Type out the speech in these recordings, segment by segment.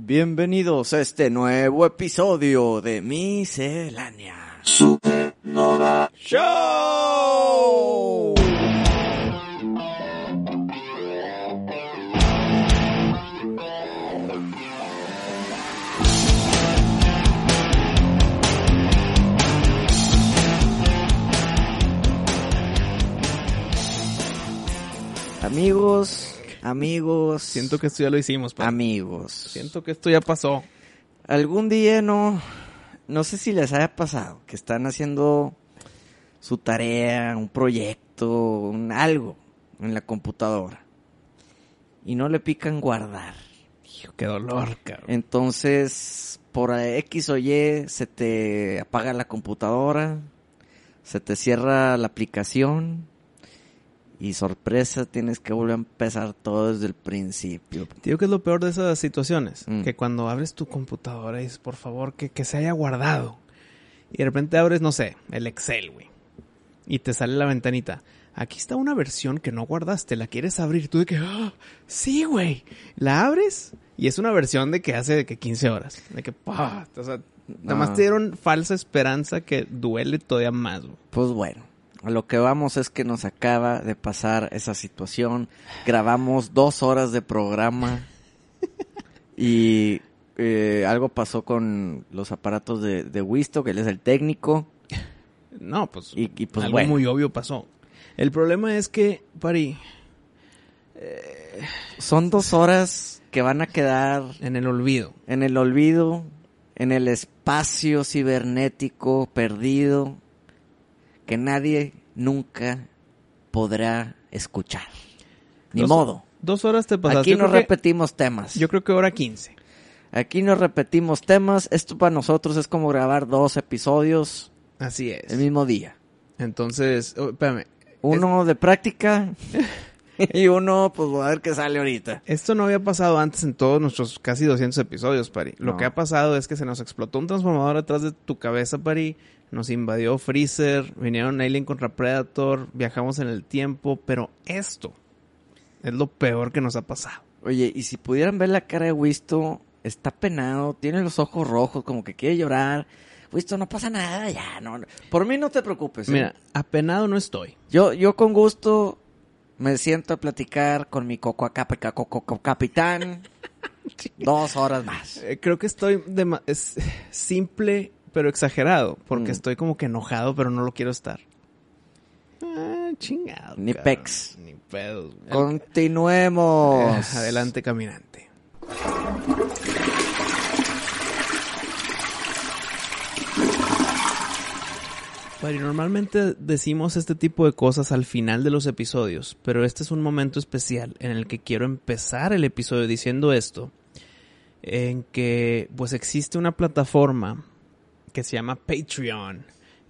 Bienvenidos a este nuevo episodio de Miscelánea Supernova Show. Amigos, amigos, Siento que esto ya lo hicimos, pa. amigos. Siento que esto ya pasó. Algún día no, no sé si les haya pasado que están haciendo su tarea, un proyecto, un algo en la computadora y no le pican guardar. Hijo, qué dolor, cabrón. Entonces, por X o Y se te apaga la computadora, se te cierra la aplicación y sorpresa, tienes que volver a empezar todo desde el principio. Tío, ¿qué es lo peor de esas situaciones? Mm. Que cuando abres tu computadora y dices, por favor, que, que se haya guardado. Y de repente abres, no sé, el Excel, güey. Y te sale la ventanita. Aquí está una versión que no guardaste, la quieres abrir. Tú de que, "Ah, sí, güey. La abres y es una versión de que hace de que 15 horas. De que, pa, o sea, nada más te dieron falsa esperanza que duele todavía más, güey. Pues bueno, a lo que vamos es que nos acaba de pasar esa situación. Grabamos dos horas de programa y eh, algo pasó con los aparatos de, de Wisto, que él es el técnico. No, pues, Y- y, pues, algo bueno. muy obvio pasó. El problema es que, Pari, Son dos horas que van a quedar en el olvido. en el olvido, en el espacio cibernético perdido, que nadie nunca podrá escuchar. Ni Dos- modo. Dos horas te pasaste. Aquí no repetimos temas. yo creo que hora 15. Aquí no repetimos temas. Esto para nosotros es como grabar dos episodios Así es. el mismo día. Entonces, oh, espérame. Uno de práctica y uno, pues, a ver qué sale ahorita. Esto no había pasado antes en todos nuestros casi 200 episodios, Pari. Lo No. que ha pasado es que se nos explotó un transformador atrás de tu cabeza, Pari. Nos invadió Freezer, vinieron Alien contra Predator, viajamos en el tiempo, pero esto es lo peor que nos ha pasado. Oye, y si pudieran ver la cara de Wisto, está penado, tiene los ojos rojos, como que quiere llorar. Wisto, no pasa nada, ya, no. Por mí no te preocupes. ¿eh? Mira, apenado no estoy. Yo, yo con gusto me siento a platicar con mi coco acá, coco, coco capitán. dos horas más. Eh, creo que estoy dema- es simple pero exagerado, porque Mm. estoy como que enojado, pero no lo quiero estar. Ah, chingado. Ni cabrón. pex. Ni pedos. güey. Continuemos. Eh, adelante, caminante. Pari, normalmente decimos este tipo de cosas al final de los episodios, pero este es un momento especial en el que quiero empezar el episodio diciendo esto, en que pues existe una plataforma que se llama Patreon,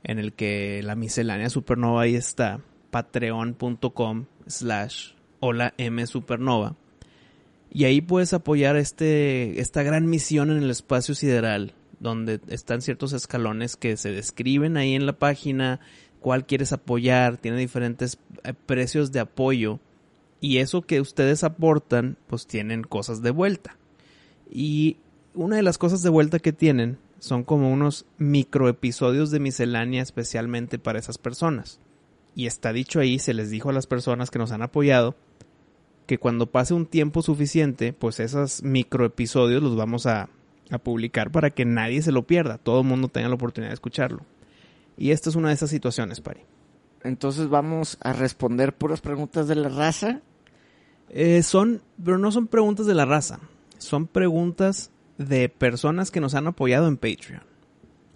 en el que la miscelánea supernova ahí está, patreon.com slash hola M supernova. Y ahí puedes apoyar este, esta gran misión en el espacio sideral, donde están ciertos escalones que se describen ahí en la página, cuál quieres apoyar, tiene diferentes eh, precios de apoyo, y eso que ustedes aportan, pues tienen cosas de vuelta. Y una de las cosas de vuelta que tienen son como unos microepisodios de miscelánea especialmente para esas personas. Y está dicho ahí, se les dijo a las personas que nos han apoyado, que cuando pase un tiempo suficiente, pues esos microepisodios los vamos a, a publicar para que nadie se lo pierda, todo el mundo tenga la oportunidad de escucharlo. Y esta es una de esas situaciones, Pari. Entonces vamos a responder puras preguntas de la raza. Eh, son, pero no son preguntas de la raza, son preguntas de personas que nos han apoyado en Patreon.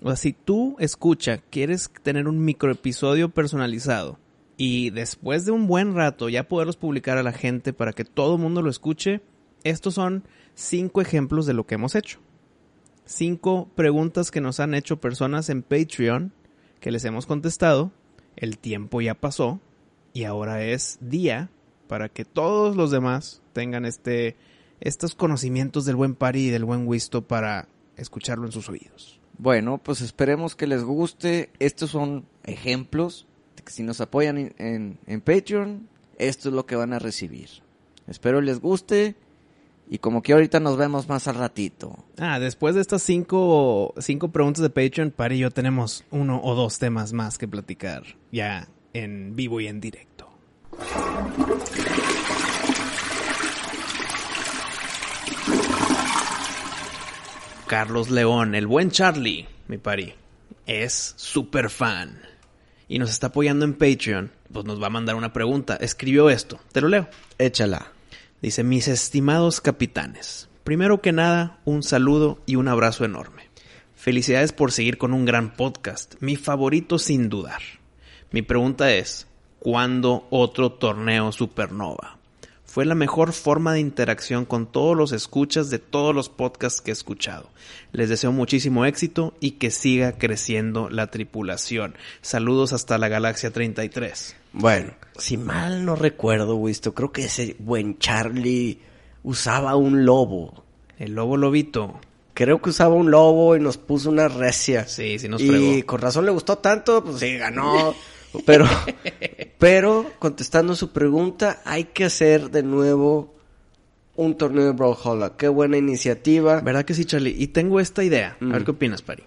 O sea, si tú escucha, quieres tener un microepisodio personalizado y después de un buen rato ya poderlos publicar a la gente para que todo el mundo lo escuche, estos son cinco ejemplos de lo que hemos hecho. Cinco preguntas que nos han hecho personas en Patreon que les hemos contestado. El tiempo ya pasó y ahora es día para que todos los demás tengan este estos conocimientos del buen pari y del buen Wisto para escucharlo en sus oídos. Bueno, pues esperemos que les guste. Estos son ejemplos de que si nos apoyan en, en- en Patreon, esto es lo que van a recibir. Espero les guste Y como que ahorita nos vemos más al ratito. Ah, después de estas cinco, cinco preguntas de Patreon, Pari y yo tenemos uno o dos temas más que platicar ya en vivo y en directo. Carlos León, el buen Charlie, mi pari, es super fan y nos está apoyando en Patreon. Pues nos va a mandar una pregunta. Escribió esto, te lo leo. Échala. Dice, mis estimados capitanes, primero que nada, un saludo y un abrazo enorme. Felicidades por seguir con un gran podcast, mi favorito sin dudar. Mi pregunta es, ¿cuándo otro torneo supernova? Fue la mejor forma de interacción con todos los escuchas de todos los podcasts que he escuchado. Les deseo muchísimo éxito y que siga creciendo la tripulación. Saludos hasta la galaxia 33. Bueno, si mal no recuerdo, Wisto, creo que ese buen Charlie usaba un lobo. El lobo lobito. Creo que usaba un lobo y nos puso una recia. Sí, sí nos Y fregó. con razón le gustó tanto, pues sí, ganó. Pero, pero, contestando su pregunta, hay que hacer de nuevo un torneo de Brawlhalla. Qué buena iniciativa. ¿Verdad que sí, Charlie? Y tengo esta idea. A ver Mm. qué opinas, Pari.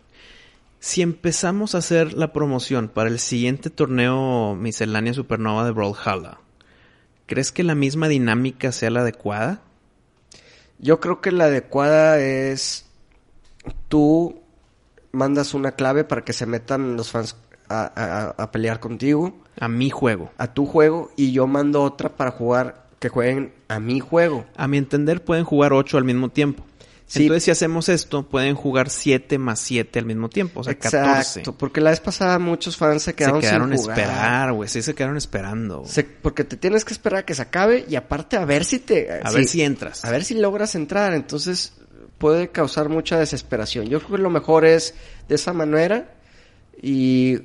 Si empezamos a hacer la promoción para el siguiente torneo miscelánea supernova de Brawlhalla, ¿crees que la misma dinámica sea la adecuada? Yo creo que la adecuada es tú mandas una clave para que se metan los fans a, a- a pelear contigo, A mi juego. a tu juego, y yo mando otra para jugar, que jueguen a mi juego. A mi entender, pueden jugar 8 al mismo tiempo. Sí. Entonces, si hacemos esto, pueden jugar 7 más 7 al mismo tiempo. O sea, 14. Exacto, porque la vez pasada muchos fans se Se quedaron, quedaron a sin jugar. esperar, güey. Sí, se quedaron esperando. Se- porque te tienes que esperar a que se acabe y aparte a ver si te... A ver si entras. A ver si logras entrar. Entonces puede causar mucha desesperación. Yo creo que lo mejor es de esa manera y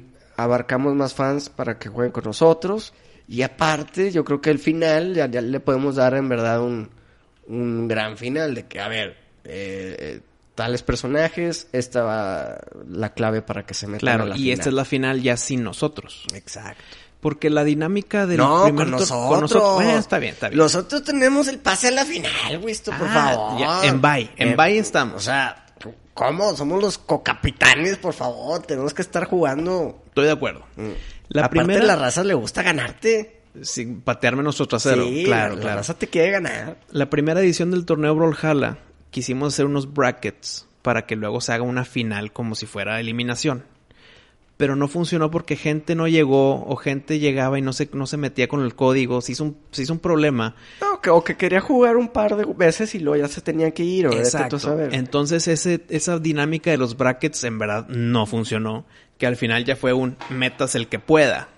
abarcamos más fans para que jueguen con nosotros. Y aparte, yo creo que el final ya, ya le podemos dar en verdad un, un gran final de que, a ver, eh, eh, tales personajes, esta va la clave para que se metan a Claro, la y final. esta es la final ya sin nosotros. Exacto. Porque la dinámica del no, primer con nosotros. Bueno, está bien, está bien. Nosotros tenemos el pase a la final, Wisto, por Ah, favor. ya, en bye, en bye estamos. O sea, ¿cómo? Somos los cocapitanes, por favor. Tenemos que estar jugando. Estoy de acuerdo. La Aparte, primera... la raza le gusta ganarte. Sin patearme nuestro trasero. sí, claro, la, claro. la raza te quiere ganar. La primera edición del torneo Brawlhalla quisimos hacer unos brackets para que luego se haga una final como si fuera eliminación. Pero no funcionó porque gente no llegó o gente llegaba y no se, no se metía con el código. Se hizo un, se hizo un problema. No, que, o que quería jugar un par de veces y luego ya se tenía que ir. O tú saber. Entonces ese, esa dinámica de los brackets en verdad no funcionó. Que al final ya fue un metas el que pueda.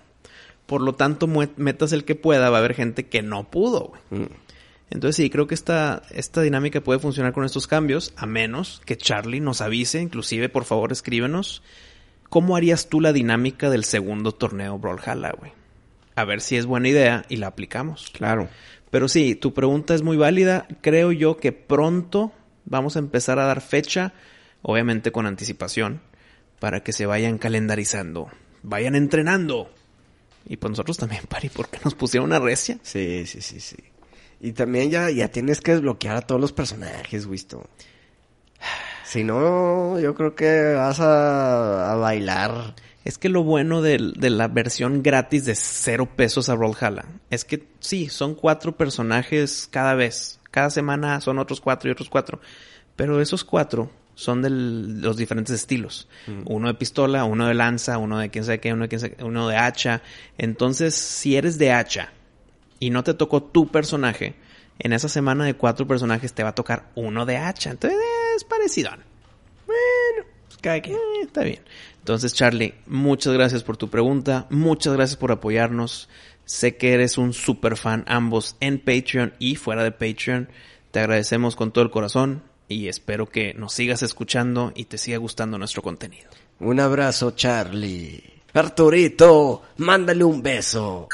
Por lo tanto, metas el que pueda, va a haber gente que no pudo. güey. Mm. Entonces sí, creo que esta, esta dinámica puede funcionar con estos cambios, a menos que Charlie nos avise, inclusive por favor escríbenos, ¿cómo harías tú la dinámica del segundo torneo Brawlhalla, güey? A ver si es buena idea y la aplicamos. Claro. Pero sí, tu pregunta es muy válida. Creo yo que pronto vamos a empezar a dar fecha, obviamente con anticipación, para que se vayan calendarizando, vayan entrenando. Y pues nosotros también, Pari, porque nos pusieron una recia. Sí, sí, sí, sí. Y también ya, ya tienes que desbloquear a todos los personajes, Wisto. Si no, yo creo que vas a, a bailar. Es que lo bueno de, la versión gratis de cero pesos a Brawlhalla es que sí, son cuatro personajes cada vez. Cada semana son otros cuatro y otros cuatro. Pero esos cuatro son de los diferentes estilos. Uno de pistola, uno de lanza, uno de quién sabe qué, uno de quién sabe qué, uno de hacha. Entonces, si eres de hacha y no te tocó tu personaje, en esa semana de cuatro personajes te va a tocar uno de hacha. Entonces, es parecido. Bueno, pues cada quien. Eh, está bien. Entonces, Charlie, muchas gracias por tu pregunta. Muchas gracias por apoyarnos. Sé que eres un super fan ambos en Patreon y fuera de Patreon. Te agradecemos con todo el corazón y espero que nos sigas escuchando y te siga gustando nuestro contenido. Un abrazo, Charlie. Arturito, mándale un beso.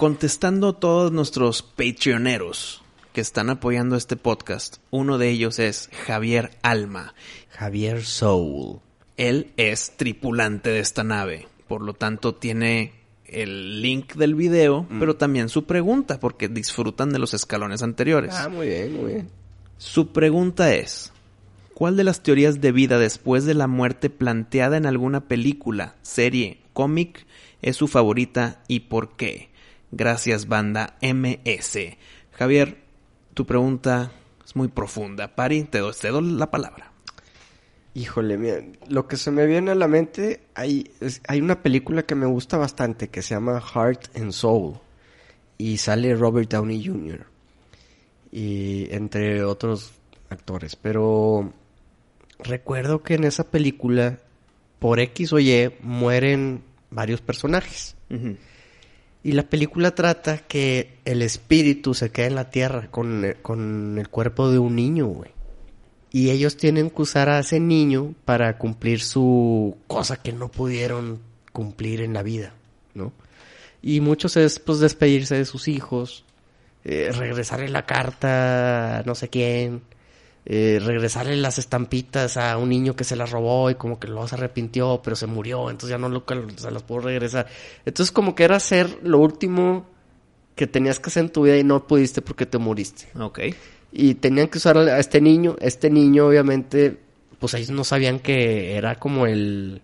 Contestando a todos nuestros Patreoneros que están apoyando este podcast, uno de ellos es Javier Alma. Javier Soul. Él es tripulante de esta nave. Por lo tanto, tiene el link del video, pero también su pregunta, porque disfrutan de los escalones anteriores. Ah, muy bien, muy bien. Su pregunta es, ¿cuál de las teorías de vida después de la muerte planteada en alguna película, serie, cómic es su favorita y por qué? Gracias, banda MS. Javier, tu pregunta es muy profunda. Pari, te doy, te doy la palabra. Híjole, mira, lo que se me viene a la mente, hay, es- hay una película que me gusta bastante que se llama Heart and Soul y sale Robert Downey Jr. y entre otros actores, pero recuerdo que en esa película por X o Y mueren varios personajes. Y la película trata que el espíritu se queda en la tierra con, eh, con el cuerpo de un niño, güey. Y ellos tienen que usar a ese niño para cumplir su cosa que no pudieron cumplir en la vida, ¿no? Y muchos es pues despedirse de sus hijos, eh, regresarle la carta no sé quién, eh, regresarle las estampitas a un niño que se las robó y como que luego se arrepintió, pero se murió, entonces ya no lo, se las puedo regresar. Entonces como que era hacer lo último que tenías que hacer en tu vida y no pudiste porque te muriste. Ok. Y tenían que usar a este niño. Este niño, obviamente, pues ellos no sabían que era como el,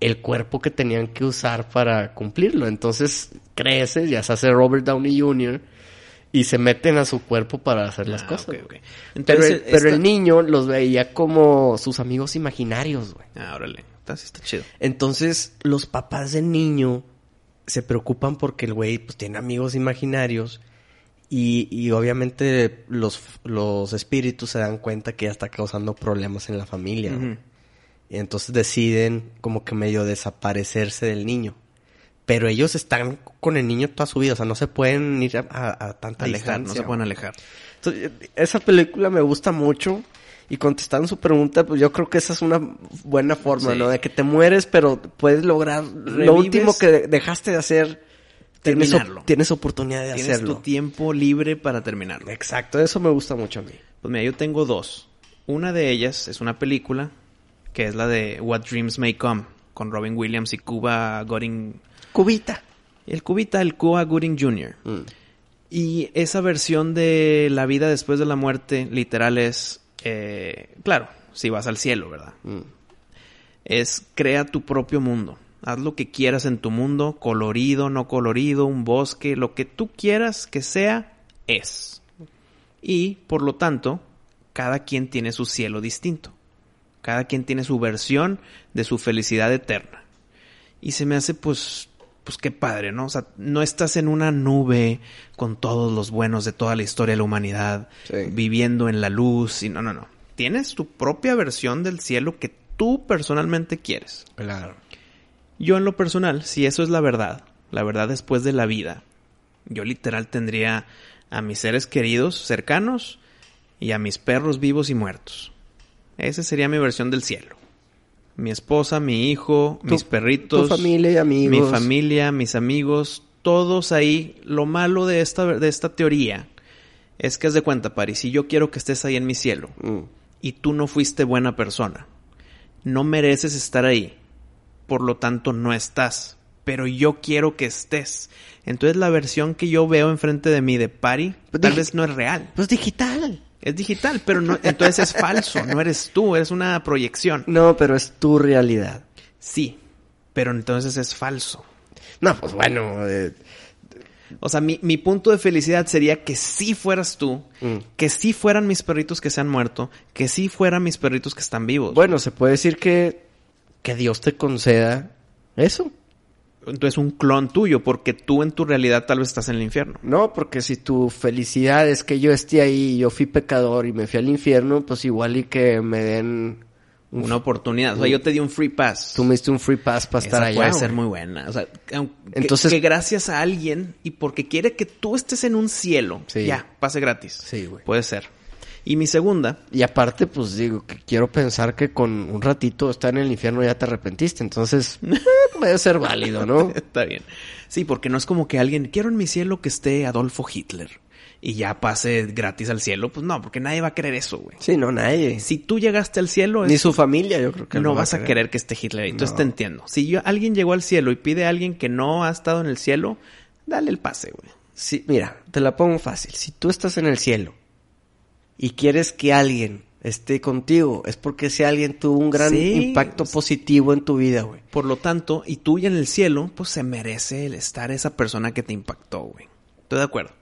el cuerpo que tenían que usar para cumplirlo. Entonces crece, ya se hace Robert Downey Jr. y se meten a su cuerpo para hacer las Ah, cosas. Pero, Entonces, el, pero el niño los veía como sus amigos imaginarios, güey. Ah, órale. Está, sí está chido. Entonces, los papás del niño se preocupan porque el güey pues tiene amigos imaginarios y, y obviamente los, los espíritus se dan cuenta que ya está causando problemas en la familia. Y entonces deciden como que medio desaparecerse del niño. Pero ellos están con el niño toda su vida, o sea, no se pueden ir a, a- a tanta Alejar, no distancia, se pueden ¿no? alejar. Entonces, esa película me gusta mucho. Y contestando su pregunta, pues yo creo que esa es una buena forma, Sí. ¿no? De que te mueres, pero puedes lograr lo último que de- dejaste de hacer. Tienes, Terminarlo. tienes oportunidad de Tienes hacerlo. tu tiempo libre para terminarlo. Exacto, eso me gusta mucho a mí. Pues mira, yo tengo dos. Una de ellas es una película que es la de What Dreams May Come con Robin Williams y Cuba Gooding. Cubita. El cubita, el Cuba Gooding Jr. Mm. Y esa versión de la vida después de la muerte, literal, es. eh, claro, si vas al cielo, ¿verdad? Mm. Es crea tu propio mundo. Haz lo que quieras en tu mundo, colorido, no colorido, un bosque, lo que tú quieras que sea, es. Y, por lo tanto, cada quien tiene su cielo distinto. Cada quien tiene su versión de su felicidad eterna. Y se me hace, pues, pues qué padre, ¿no? O sea, no estás en una nube con todos los buenos de toda la historia de la humanidad, Sí. viviendo en la luz, y no, no, no. Tienes tu propia versión del cielo que tú personalmente quieres. Claro. Yo en lo personal, si eso es la verdad, la verdad después de la vida, yo literal tendría a mis seres queridos cercanos y a mis perros vivos y muertos. Esa sería mi versión del cielo. Mi esposa, mi hijo, Tu- mis perritos, tu familia y amigos. mi familia, mis amigos, todos ahí. Lo malo de esta, de esta teoría es que es de cuenta, Pari, si yo quiero que estés ahí en mi cielo, Mm. y tú no fuiste buena persona. No mereces estar ahí. Por lo tanto, no estás. Pero yo quiero que estés. Entonces la versión que yo veo enfrente de mí de Pari Pues tal vez no es real. Pues digital. Es digital, pero no, entonces es falso. No eres tú, eres una proyección. No, pero es tu realidad. Sí, pero entonces es falso. No, pues bueno. eh, O sea, mi, mi punto de felicidad sería que sí fueras tú, mm. que sí fueran mis perritos que se han muerto, que sí fueran mis perritos que están vivos. Bueno, se puede decir que, que Dios te conceda eso. Entonces un clon tuyo, porque tú en tu realidad tal vez estás en el infierno. No, porque si tu felicidad es que yo esté ahí yo fui pecador y me fui al infierno, pues igual y que me den... un- Una oportunidad. O sea, yo te di un free pass. Tú me diste un free pass para estar allá. puede ser muy buena. O sea, que- Entonces- que gracias a alguien y porque quiere que tú estés en un cielo, Sí. ya, pase gratis. Sí, güey. Puede ser. Y mi segunda, Y aparte, pues digo, que quiero pensar que con un ratito estar en el infierno ya te arrepentiste. Entonces, puede ser válido, ¿no? está bien. Sí, porque no es como que alguien, quiero en mi cielo que esté Adolfo Hitler. y ya pase gratis al cielo, pues no, porque nadie va a querer eso, güey. Sí, no, nadie. Si tú llegaste al cielo, Ni su familia, yo creo que no va vas a querer que esté Hitler ahí. Entonces No. te entiendo. Si yo, alguien llegó al cielo y pide a alguien que no ha estado en el cielo, dale el pase, güey. Sí, mira, te la pongo fácil. Si tú estás en el cielo y quieres que alguien esté contigo, es porque ese alguien tuvo un gran Sí. impacto positivo en tu vida, güey. Por lo tanto, y tú ya en el cielo, pues se merece el estar esa persona que te impactó, güey. Estoy de acuerdo.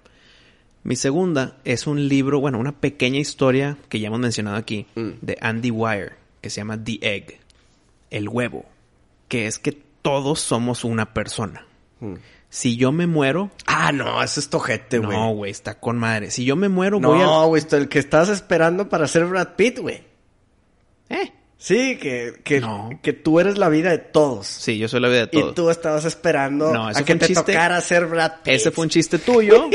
Mi segunda es un libro, bueno, una pequeña historia que ya hemos mencionado aquí, Mm. de Andy Weir, que se llama The Egg, el huevo, que es que todos somos una persona. Si yo me muero, Ah, no, ese es tojete, güey. no, güey, está con madre. Si yo me muero, voy a... No, güey, el que estás esperando para ser Brad Pitt, güey. ¿Eh? Sí, que, que, No. que tú eres la vida de todos. Sí, yo soy la vida de todos. Y tú estabas esperando No, eso a que te chiste. tocara ser Brad Pitt. Ese fue un chiste tuyo.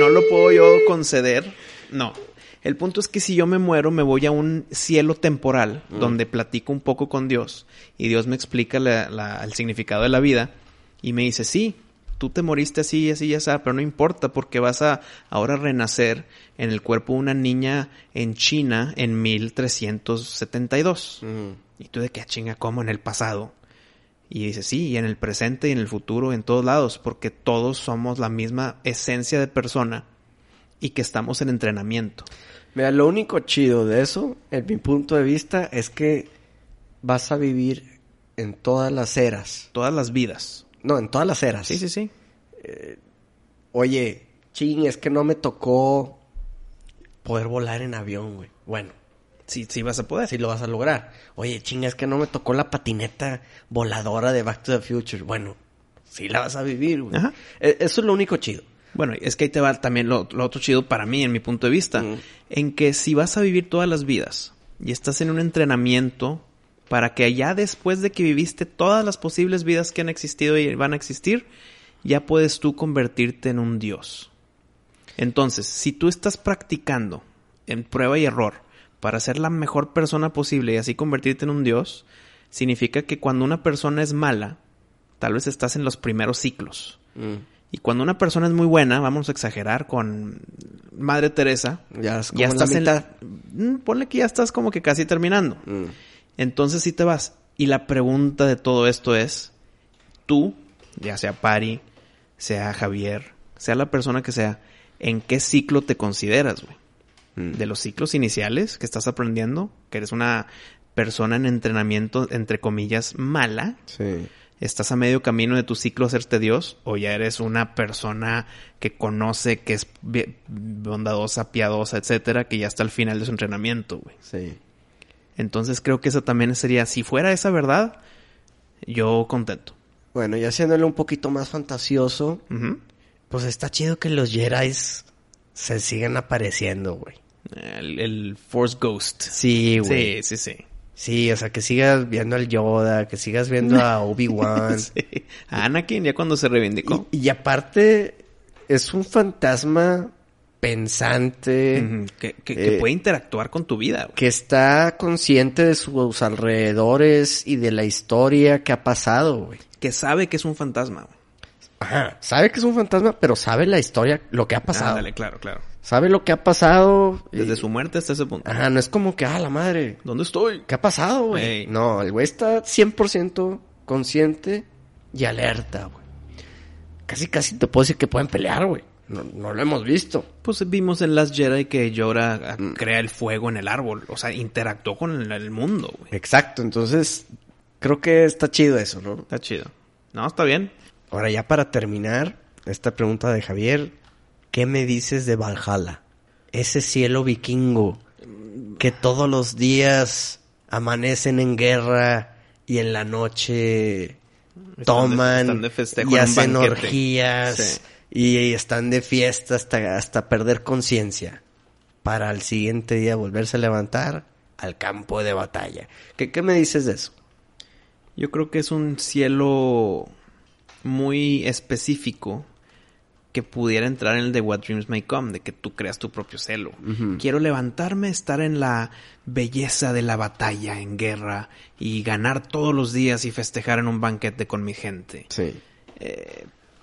No lo puedo yo conceder. No. El punto es que si yo me muero, me voy a un cielo temporal donde platico un poco con Dios y Dios me explica la- la- el significado de la vida y me dice, sí, tú te moriste así y así y así, pero no importa porque vas a ahora renacer en el cuerpo de una niña en China en 1372. Ujú. Y tú de qué chinga, ¿cómo en el pasado? Y dice, sí, y en el presente y en el futuro, en todos lados, porque todos somos la misma esencia de persona y que estamos en entrenamiento. Mira, lo único chido de eso, en mi punto de vista, es que vas a vivir en todas las eras. Todas las vidas. No, en todas las eras. Sí, sí, sí. Oye, ching, es que no me tocó poder volar en avión, güey. Bueno, Sí, sí vas a poder. así lo vas a lograr. Oye, ching, es que no me tocó la patineta voladora de Back to the Future. Bueno, sí la vas a vivir, güey. Ajá. E- Eso es lo único chido. Bueno, es que ahí te va también lo, lo otro chido para mí, en mi punto de vista, Mm. en que si vas a vivir todas las vidas y estás en un entrenamiento para que ya después de que viviste todas las posibles vidas que han existido y van a existir, ya puedes tú convertirte en un dios. Entonces, si tú estás practicando en prueba y error para ser la mejor persona posible y así convertirte en un dios, significa que cuando una persona es mala, tal vez estás en los primeros ciclos. Y cuando una persona es muy buena, vamos a exagerar con Madre Teresa, Ya es como ya en la estás en mitad. Mm, Ponle que ya estás como que casi terminando. Mm. Entonces sí te vas. Y la pregunta de todo esto es, tú, ya sea Pari, sea Javier, sea la persona que sea, ¿en qué ciclo te consideras, güey? Mm. De los ciclos iniciales que estás aprendiendo, que eres una persona en entrenamiento, entre comillas, mala, Sí. ¿Estás a medio camino de tu ciclo hacerte Dios? ¿O ya eres una persona que conoce, que es bondadosa, piadosa, etcétera, que ya está al final de su entrenamiento, güey? Sí. Entonces creo que eso también sería, si fuera esa verdad, yo contento. Bueno, y haciéndole un poquito más fantasioso, pues está chido que los Jedi se sigan apareciendo, güey. el, el Force Ghost. Sí, güey. Sí, sí, sí. Sí, o sea, que sigas viendo al Yoda, que sigas viendo a Obi-Wan. Sí. A Anakin ya cuando se reivindicó. y, y aparte, es un fantasma pensante. Que, que- que eh, puede interactuar con tu vida, güey. que está consciente de sus alrededores y de la historia que ha pasado, güey. Que sabe que es un fantasma, güey. Ajá, sabe que es un fantasma, pero sabe la historia, lo que ha pasado. Ándale, claro, claro. Sabe lo que ha pasado. y- Desde su muerte hasta ese punto. Ajá, no es como que, ah, la madre, ¿Dónde estoy? ¿qué ha pasado, güey? Ey. No, el güey está 100% consciente y alerta, güey. Casi, casi te puedo decir que pueden pelear, güey. No, no lo hemos visto. Pues vimos en Last Jedi que Yoda ah, Mm. crea el fuego en el árbol. O sea, interactuó con el, el mundo, güey. Exacto, entonces creo que está chido eso, ¿no? Está chido. No, está bien. Ahora ya para terminar, esta pregunta de Javier, ¿qué me dices de Valhalla? Ese cielo vikingo que todos los días amanecen en guerra y en la noche Están toman de- están de festejo y hacen orgías Sí. Y, están de fiesta hasta, hasta perder conciencia para al siguiente día volverse a levantar al campo de batalla. ¿Qué, qué me dices de eso? Yo creo que es un cielo muy específico que pudiera entrar en el de What Dreams May Come, de que tú creas tu propio cielo. Quiero levantarme, estar en la belleza de la batalla en guerra y ganar todos los días y festejar en un banquete con mi gente. Sí.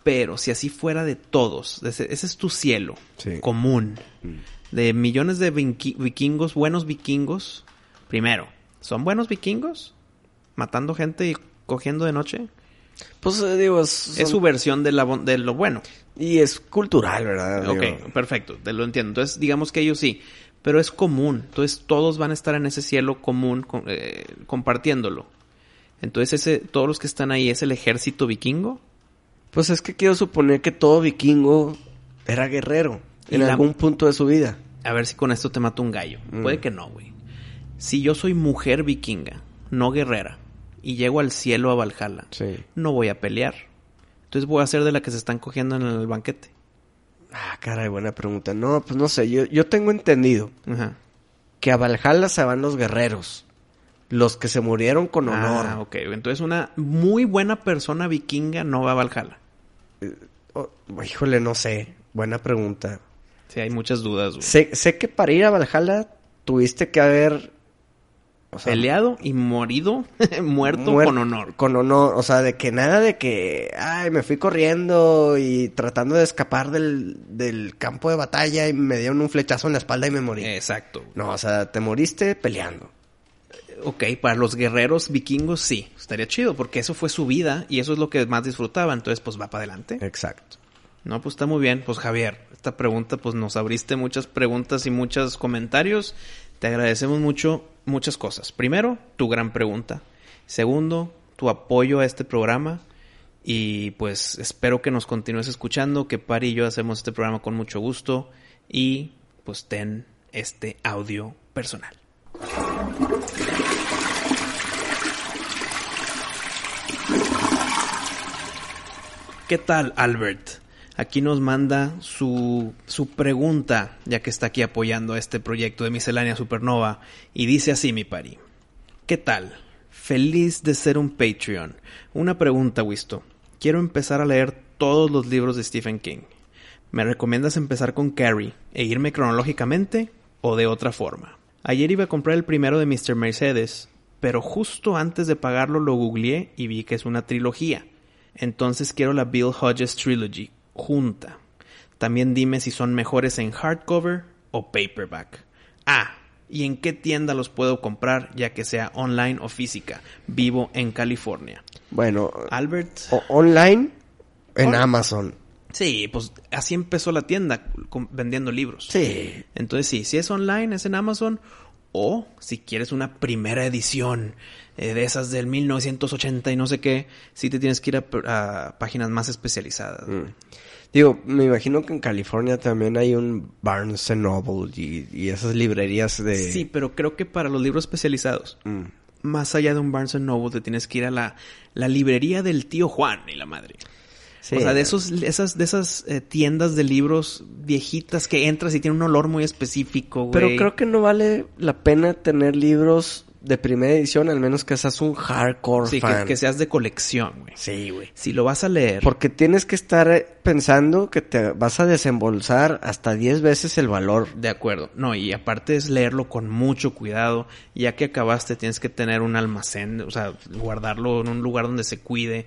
Pero si así fuera de todos, ese, ese es tu cielo Sí. común, Mm. de millones de vikingos, buenos vikingos, primero, ¿son buenos vikingos? ¿Matando gente y cogiendo de noche? Pues eh, digo, es, Es su versión de, la, de lo bueno. y es cultural, ¿verdad? Ok, Digo, perfecto, te lo entiendo. Entonces, digamos que ellos sí, pero es común. Entonces, todos van a estar en ese cielo común con- eh, compartiéndolo. Entonces, ese, todos los que están ahí es el ejército vikingo. Pues es que quiero suponer que todo vikingo era guerrero en la- algún punto de su vida. A ver si con esto te mato un gallo. Mm. Puede que no, güey. Si yo soy mujer vikinga, no guerrera, y llego al cielo a Valhalla, Sí. no voy a pelear. Entonces voy a ser de la que se están cogiendo en el banquete. Ah, caray, buena pregunta. No, pues no sé, yo, yo tengo entendido Ajá. que a Valhalla se van los guerreros. Los que se murieron con honor. Ah, ok. Entonces una muy buena persona vikinga no va a Valhalla. Oh, híjole, no sé. Buena pregunta. Sí, hay muchas dudas, güey. Sé, sé que para ir a Valhalla tuviste que haber... o sea, Peleado y morido, muerto muer- con honor. Con honor, o sea, de que nada de que, ay, me fui corriendo y tratando de escapar del, del campo de batalla y me dieron un flechazo en la espalda y me morí. Exacto. No, o sea, te moriste peleando. Ok, para los guerreros vikingos sí, estaría chido, porque eso fue su vida y eso es lo que más disfrutaba, entonces pues va para adelante. Exacto. No, pues está muy bien. Pues Javier, esta pregunta, pues nos abriste muchas preguntas y muchos comentarios. Te agradecemos mucho, muchas cosas. Primero, tu gran pregunta. Segundo, tu apoyo a este programa. Y pues espero que nos continúes escuchando, que Pari y yo hacemos este programa con mucho gusto. Y pues ten este audio personal. ¿Qué tal, Albert? Aquí nos manda su, su pregunta, ya que está aquí apoyando a este proyecto de Miscelánea Supernova, y dice así, mi pari. ¿Qué tal? Feliz de ser un Patreon. Una pregunta, Wisto. Quiero empezar a leer todos los libros de Stephen King. ¿Me recomiendas empezar con Carrie e irme cronológicamente o de otra forma? Ayer iba a comprar el primero de Mr. Mercedes, pero justo antes de pagarlo lo googleé y vi que es una trilogía. Entonces quiero la Bill Hodges Trilogy, junta. También dime si son mejores en hardcover o paperback. Ah, ¿y en qué tienda los puedo comprar ya que sea online o física? Vivo en California. Bueno, Albert. o- online en On- Amazon. Sí, pues así empezó la tienda vendiendo libros. Sí. Entonces sí, si es online es en Amazon o si quieres una primera edición eh, de esas del 1980 y no sé qué, sí te tienes que ir a, a páginas más especializadas. Mm. Digo, me imagino que en California también hay un Barnes Noble y, y esas librerías de... Sí, pero creo que para los libros especializados, Mm. más allá de un Barnes Noble, te tienes que ir a la, la librería del tío Juan y la madre. Sí. O sea, de esos, esas, de esas eh, tiendas de libros viejitas que entras y tienen un olor muy específico, güey. Pero creo que no vale la pena tener libros de primera edición, al menos que seas un hardcore Sí, que, fan. que seas de colección, güey. Sí, güey. Si lo vas a leer, Porque tienes que estar eh, pensando que te vas a desembolsar hasta 10 veces el valor. de acuerdo. No, y aparte es leerlo con mucho cuidado. Ya que acabaste, tienes que tener un almacén, o sea, guardarlo en un lugar donde se cuide.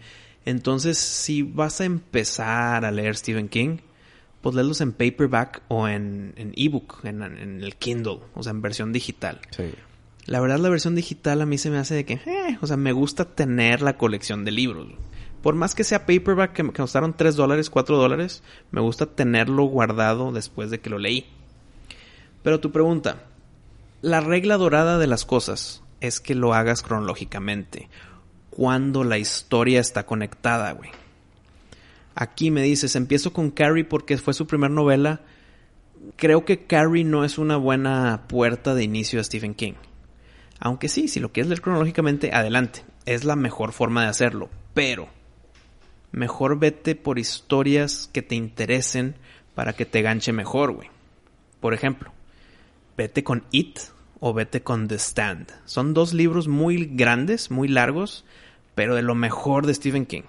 Entonces, si vas a empezar a leer Stephen King, pues léelos en paperback o en, en ebook, en, en el Kindle, o sea, en versión digital. Sí. La verdad, la versión digital a mí se me hace de que, eh, o sea, me gusta tener la colección de libros. Por más que sea paperback que me costaron 3 dólares, 4 dólares, me gusta tenerlo guardado después de que lo leí. Pero tu pregunta, la regla dorada de las cosas es que lo hagas cronológicamente, cuando la historia está conectada, güey. Aquí me dices, empiezo con Carrie porque fue su primer novela. Creo que Carrie no es una buena puerta de inicio a Stephen King. Aunque sí, si lo quieres leer cronológicamente, adelante. Es la mejor forma de hacerlo. Pero mejor vete por historias que te interesen para que te ganche mejor, güey. Por ejemplo, vete con It o vete con The Stand. Son dos libros muy grandes, muy largos, pero de lo mejor de Stephen King.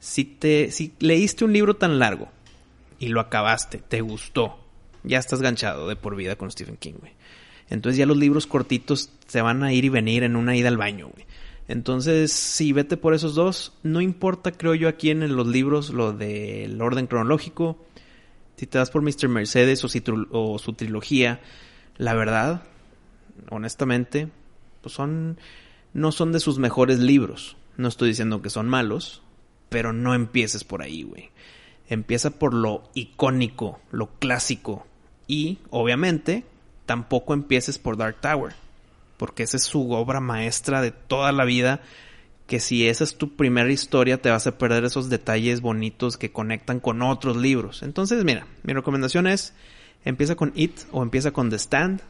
Si te si leíste un libro tan largo y lo acabaste, te gustó, ya estás ganchado de por vida con Stephen King, güey. Entonces ya los libros cortitos se van a ir y venir en una ida al baño, güey. Entonces, sí, vete por esos dos. No importa, creo yo, aquí en los libros lo del orden cronológico. Si te das por Mr. Mercedes o, o su trilogía, la verdad, honestamente, pues son no son de sus mejores libros. No estoy diciendo que son malos, pero no empieces por ahí, güey. Empieza por lo icónico, lo clásico. Y, obviamente, tampoco empieces por Dark Tower. Porque esa es su obra maestra de toda la vida. Que si esa es tu primera historia, te vas a perder esos detalles bonitos que conectan con otros libros. Entonces, mira, mi recomendación es: empieza con It o empieza con The Stand.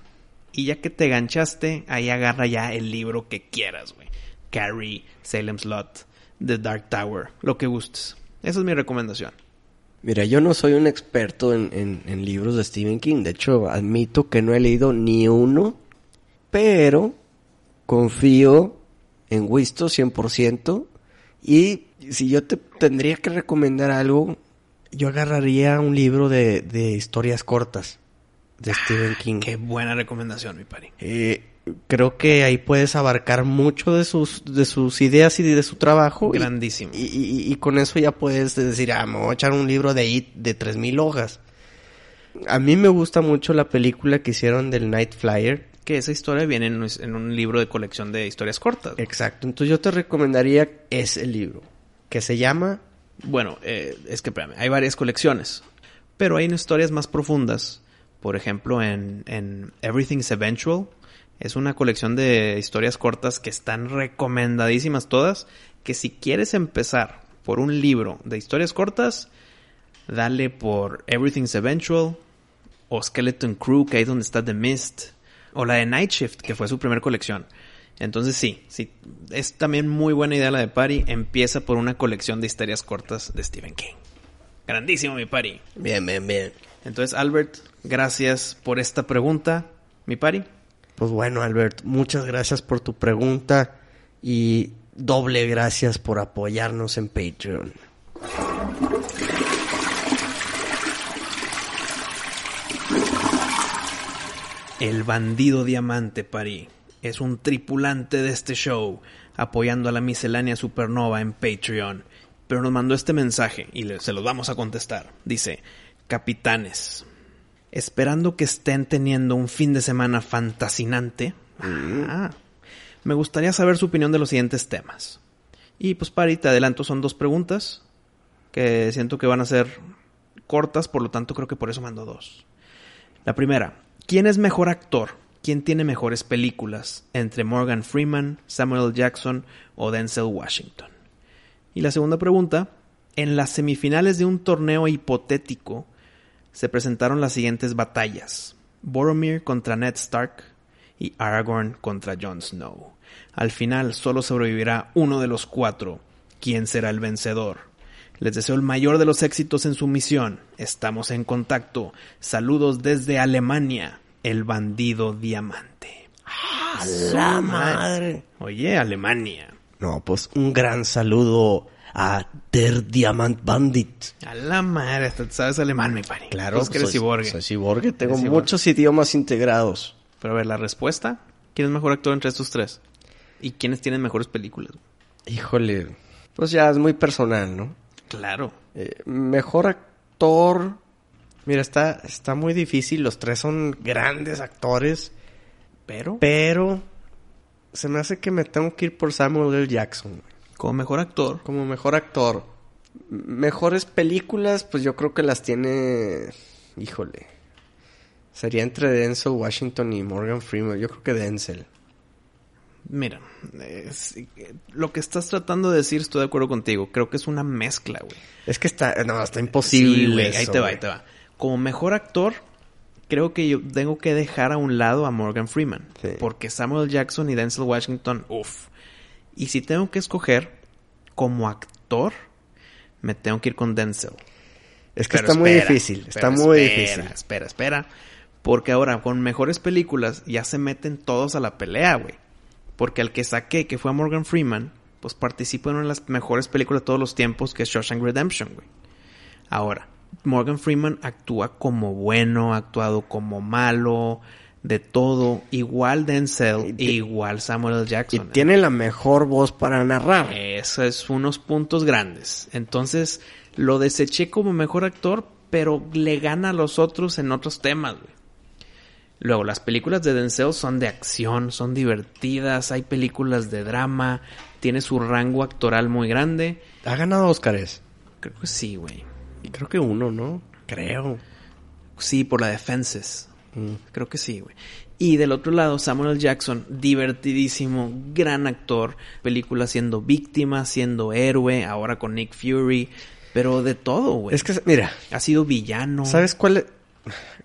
Y ya que te ganchaste, ahí agarra ya el libro que quieras, güey. Carrie, Salem Slot, The Dark Tower, lo que gustes. Esa es mi recomendación. Mira, yo no soy un experto en, en- en libros de Stephen King. De hecho, admito que no he leído ni uno. Pero confío en Wisto 100%. Y si yo te tendría que recomendar algo, yo agarraría un libro de, de historias cortas de Stephen King. Qué buena recomendación, mi pari. Eh, creo que ahí puedes abarcar mucho de sus, de sus ideas y de su trabajo. Grandísimo. Y, y- y con eso ya puedes decir, ah, me voy a echar un libro de IT de 3000 hojas. A mí me gusta mucho la película que hicieron del Night Flyer. Que esa historia viene en, un- en un libro de colección de historias cortas. Exacto. Entonces yo te recomendaría ese libro. Que se llama... Bueno, eh, es que espérame, hay varias colecciones. Pero hay historias más profundas. Por ejemplo, en, en Everything's Eventual. Es una colección de historias cortas que están recomendadísimas todas. Que si quieres empezar por un libro de historias cortas, dale por Everything's Eventual. O Skeleton Crew, que ahí es donde está The Mist. O la de Night Shift, que fue su primera colección. Entonces sí, sí, es también muy buena idea la de Pari. Empieza por una colección de historias cortas de Stephen King. Grandísimo, mi Pari. Bien, bien, bien. Entonces, Albert, gracias por esta pregunta, mi Pari. Pues bueno, Albert, muchas gracias por tu pregunta. Y doble gracias por apoyarnos en Patreon. El bandido diamante, Pari, es un tripulante de este show, apoyando a la miscelánea supernova en Patreon. Pero nos mandó este mensaje y se lo vamos a contestar. Dice, capitanes, esperando que estén teniendo un fin de semana fantasinante. Ah, me gustaría saber su opinión de los siguientes temas. Y pues, Pari, te adelanto, son dos preguntas que siento que van a ser cortas, por lo tanto creo que por eso mando dos. La primera, ¿quién es mejor actor? ¿Quién tiene mejores películas entre Morgan Freeman, Samuel. Jackson o Denzel Washington? Y la segunda pregunta, en las semifinales de un torneo hipotético se presentaron las siguientes batallas. Boromir contra Ned Stark y Aragorn contra Jon Snow. Al final solo sobrevivirá uno de los cuatro. ¿Quién será el vencedor? Les deseo el mayor de los éxitos en su misión. Estamos en contacto. Saludos desde Alemania. El bandido diamante. ¡A la madre! Oye, Alemania. No, pues un gran saludo a Der Diamant Bandit. A la madre, hasta sabes alemán, mi pari. Claro, Pues que eres soy, ciborgue. soy ciborgue, tengo ciborgue. muchos idiomas integrados. Pero a ver, la respuesta. ¿Quién es mejor actor entre estos tres? ¿Y quiénes tienen mejores películas? Híjole, pues ya es muy personal, ¿no? Claro. Eh, mejor actor. Mira, está, está muy difícil. Los tres son grandes actores. Pero, Pero se me hace que me tengo que ir por Samuel L. Jackson. Como mejor actor, Como mejor actor. Mejores películas, pues yo creo que las tiene. Híjole. Sería entre Denzel Washington y Morgan Freeman. Yo creo que Denzel. mira, es- lo que estás tratando de decir estoy de acuerdo contigo. Creo que es una mezcla, güey. Es que está. No, está imposible. Sí, güey, ahí te va, güey. ahí te va. Como mejor actor, creo que yo tengo que dejar a un lado a Morgan Freeman. Sí. Porque Samuel Jackson y Denzel Washington, uff. Y si tengo que escoger como actor, me tengo que ir con Denzel. Es que Pero está muy difícil. Está muy espera, difícil. Espera, espera. Porque ahora, con mejores películas, ya se meten todos a la pelea, güey. Porque al que saqué, que fue a Morgan Freeman, pues participó en una de las mejores películas de todos los tiempos, que es Shawshank Redemption, güey. Ahora, Morgan Freeman actúa como bueno, ha actuado como malo, de todo, igual Denzel, Y ti- igual Samuel L. Y Jackson. tiene la mejor voz para narrar. Eso es unos puntos grandes. Entonces, lo deseché como mejor actor, pero le gana a los otros en otros temas, güey. Luego, las películas de Denzel son de acción, son divertidas, hay películas de drama, tiene su rango actoral muy grande. Ha ganado Óscares. Creo que sí, güey. Y creo que uno, ¿no? Creo. Sí, por la Defenses. Mm. Creo que sí, güey. Y del otro lado, Samuel L. Jackson, divertidísimo, gran actor, película siendo víctima, siendo héroe, ahora con Nick Fury, pero de todo, güey. Es que, mira, Ha sido villano. ¿sabes cuál? es?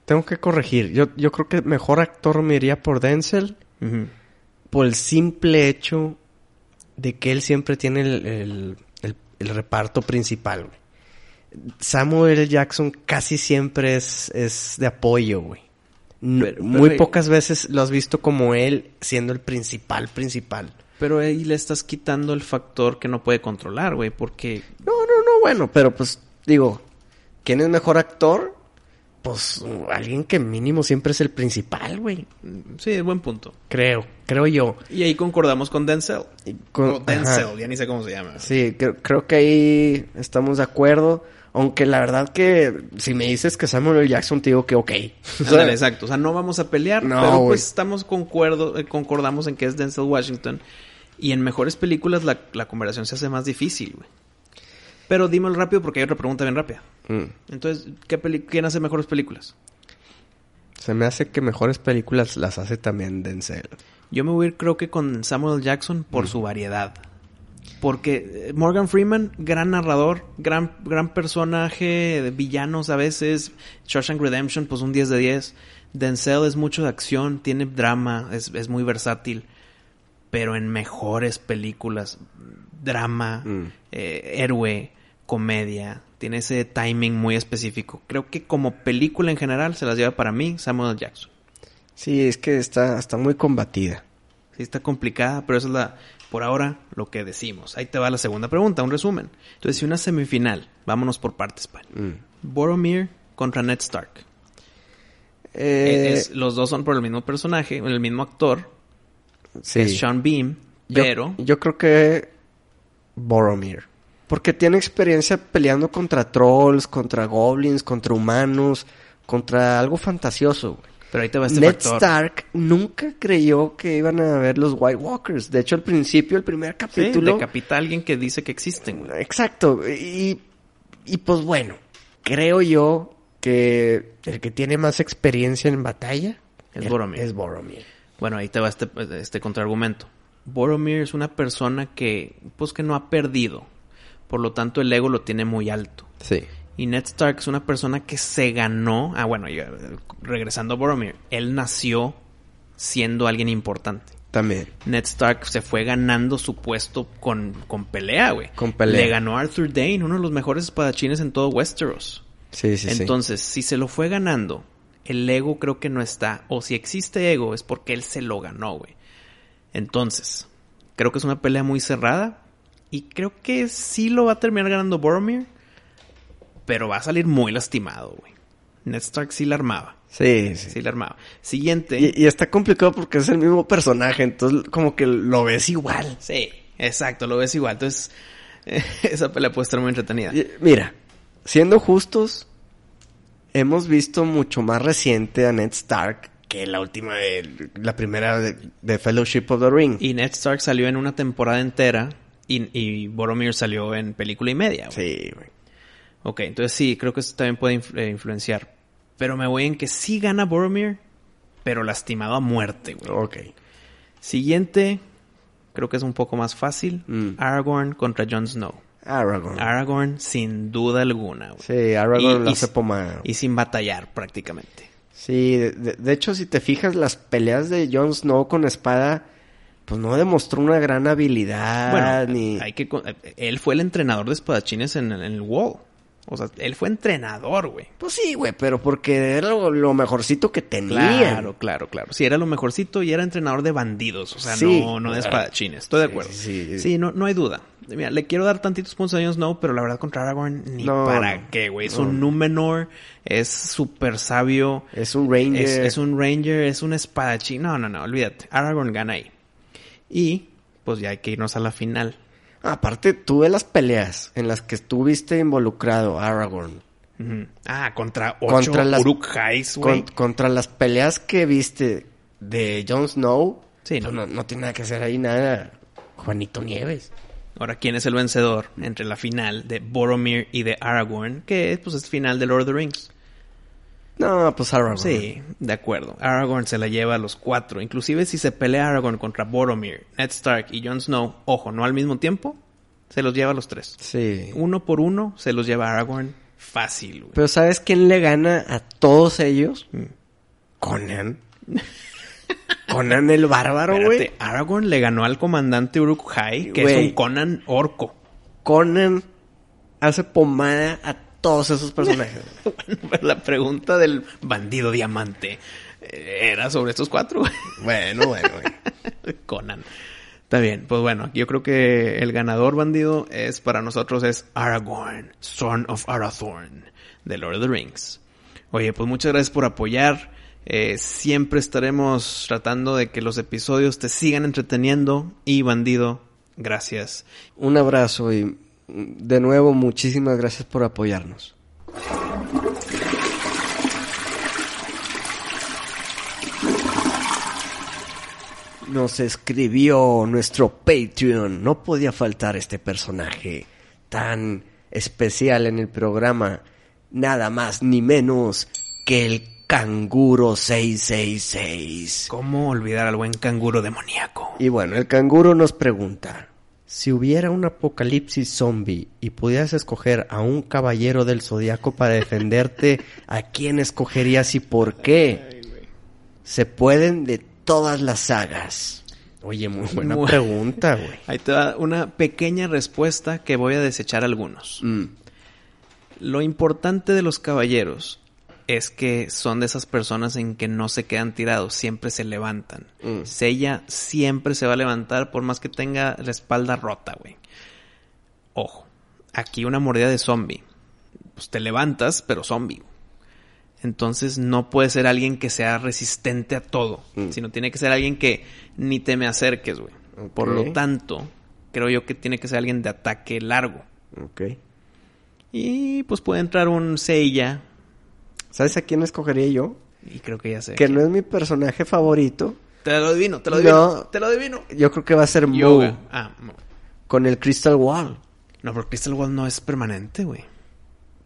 Tengo que corregir. Yo, yo creo que mejor actor me iría por Denzel por el simple hecho de que él siempre tiene el, el- el- el reparto principal, güey. Samuel L. Jackson casi siempre es, es de apoyo, güey. No- Pero- muy pocas veces lo has visto como él siendo el principal, principal. Pero ahí le estás quitando el factor que no puede controlar, güey, porque No, no, no, bueno, pero pues digo, ¿quién es mejor actor? Pues alguien que mínimo siempre es el principal, güey. sí, es buen punto. Creo, creo yo. Y ahí concordamos con Denzel. Con- Denzel, ajá. ya ni sé cómo se llama. Sí, creo, creo que ahí estamos de acuerdo. Aunque la verdad que si me dices que Samuel L. Jackson, te digo que ok. Ándale, exacto. O sea, no vamos a pelear, No, pero pues estamos concuerdo, eh, concordamos en que es Denzel Washington. Y en mejores películas la, la conversación se hace más difícil, güey. Pero dímelo rápido porque hay otra pregunta bien rápida. mm, Entonces, ¿qué ¿quién hace mejores películas? se me hace que mejores películas las hace también Denzel. Yo me voy a ir creo que con Samuel. Jackson por su variedad. Porque eh, Morgan Freeman, gran narrador, gran, gran personaje de villanos a veces. Shawshank Redemption, pues un 10 de 10. Denzel es mucho de acción, tiene drama, es, es muy versátil. Pero en mejores películas, drama, Mm. eh, héroe, comedia, tiene ese timing muy específico. Creo que como película en general se las lleva para mí Samuel. Jackson. Sí, es que está, está muy combatida. Sí, está complicada, pero eso es la, por ahora, lo que decimos. Ahí te va la segunda pregunta, un resumen. Entonces, si una semifinal, vámonos por partes, pan. Mm. Boromir contra Ned Stark. Eh, Es- los dos son por el mismo personaje, el mismo actor, sí. es Sean Bean, Yo- pero Yo, creo que Boromir. Porque tiene experiencia peleando contra trolls, contra goblins, contra humanos, contra algo fantasioso. güey. pero ahí te va este Ned factor. Stark nunca creyó que iban a ver los White Walkers. De hecho, al principio, el primer Sí, capítulo... decapita a alguien que dice que existen, güey. Exacto. Y, y pues bueno, creo yo que el que tiene más experiencia en batalla Es Boromir. Es Boromir. Bueno, ahí te va este, este contraargumento. Boromir es una persona que, pues que no ha perdido. Por lo tanto, el ego lo tiene muy alto. Sí. Y Ned Stark es una persona que se ganó. Ah, bueno, ya, regresando a Boromir, él nació siendo alguien importante. También. Ned Stark se fue ganando su puesto con, con pelea, güey. Con pelea. Le ganó a Arthur Dane, uno de los mejores espadachines en todo Westeros. Sí, sí, sí. Entonces, si se lo fue ganando, el ego creo que no está. O si existe ego, es porque él se lo ganó, güey. Entonces, creo que es una pelea muy cerrada. Y creo que sí lo va a terminar ganando Boromir. Pero va a salir muy lastimado, güey. Ned Stark sí la armaba. Sí, sí. Sí la armaba. Siguiente. Y, y está complicado porque es el mismo personaje, entonces como que lo ves igual. Sí, exacto, lo ves igual. Entonces, esa pelea puede estar muy entretenida. Y, mira, siendo justos, hemos visto mucho más reciente a Ned Stark que la última de la primera de, de Fellowship of the Ring. Y Ned Stark salió en una temporada entera. Y, y Boromir salió en película y media, güey. Sí, güey. Ok, entonces sí, creo que eso también puede influ- eh, influenciar. Pero me voy en que sí gana Boromir, pero lastimado a muerte, güey. Ok. Siguiente, creo que es un poco más fácil. Mm. Aragorn contra Jon Snow. Aragorn. Aragorn sin duda alguna, güey. sí, Aragorn Y- hace pomada. Y sin batallar prácticamente. Sí, de- de hecho, si te fijas, las peleas de Jon Snow con espada, pues no demostró una gran habilidad, Bueno, ni... hay que... Él fue el entrenador de espadachines en, en el WoW. O sea, él fue entrenador, güey. Pues sí, güey, pero porque era lo, lo mejorcito que tenía. Claro, claro, claro. Sí, era lo mejorcito y era entrenador de bandidos. O sea, Sí, no, no de espadachines. Estoy de acuerdo. sí, sí. Sí, no, no hay duda. Mira, le quiero dar tantitos puntos a Jon Snow, pero la verdad contra Aragorn ni No, para qué, güey. Es No. un Númenor, es súper sabio. Es un Ranger. Es, es un Ranger, es un espadachín. No, no, no, olvídate. Aragorn gana ahí. Y, pues ya hay que irnos a la final. Aparte, tú ves las peleas en las que estuviste involucrado, Aragorn. Ah, contra ocho Contra las-. Con- contra las peleas que viste de Jon Snow. Sí, pues no. no, no tiene nada que hacer ahí nada. Juanito Nieves. Ahora, ¿quién es el vencedor entre la final de Boromir y de Aragorn? Que pues es final de Lord of the Rings. No, pues Aragorn. Sí, de acuerdo. Aragorn se la lleva a los cuatro. Inclusive si se pelea Aragorn contra Boromir, Ned Stark y Jon Snow, ojo, no al mismo tiempo, se los lleva a los tres. Sí. Uno por uno se los lleva Aragorn fácil, güey. Pero ¿sabes quién le gana a todos ellos? Mm. Conan. Conan el bárbaro, güey. Aragorn le ganó al comandante Uruk-hai, que es un Conan orco. Conan hace pomada a todos esos personajes. Bueno, pero la pregunta del bandido diamante eh, era sobre estos cuatro. bueno, bueno, güey. Conan. Está bien, pues bueno, yo creo que el ganador bandido es para nosotros es Aragorn, Son of Arathorn, de Lord of the Rings. Oye, pues muchas gracias por apoyar. Eh, siempre estaremos tratando de que los episodios te sigan entreteniendo. Y bandido, gracias. Un abrazo y de nuevo muchísimas gracias por apoyarnos. Nos escribió nuestro Patreon. No podía faltar este personaje tan especial en el programa. Nada más ni menos que el canguro 666. ¿Cómo olvidar al buen canguro demoníaco? Y bueno, el canguro nos pregunta, si hubiera un apocalipsis zombie y pudieras escoger a un caballero del zodiaco para defenderte, ¿a quién escogerías y por qué? Se pueden de todas las sagas. Oye, muy buena Muy- pregunta, güey. Ahí te da una pequeña respuesta que voy a desechar algunos. Mm, Lo importante de los caballeros es que son de esas personas en que no se quedan tirados, siempre se levantan. Mm. Sella siempre se va a levantar por más que tenga la espalda rota, güey. Ojo, aquí una mordida de zombie. Pues te levantas, pero zombie. Entonces no puede ser alguien que sea resistente a todo, Mm. sino tiene que ser alguien que ni te me acerques, güey. Por lo tanto, creo yo que tiene que ser alguien de ataque largo. ok. Y pues puede entrar un Seiya. ¿Sabes a quién escogería yo? Y creo que ya sé. Que no es mi personaje favorito. Te lo adivino, te lo No. adivino. Te lo adivino. Yo creo que va a ser Moe Yoga. Ah, con el Crystal Wall. no, pero Crystal Wall no es permanente, güey.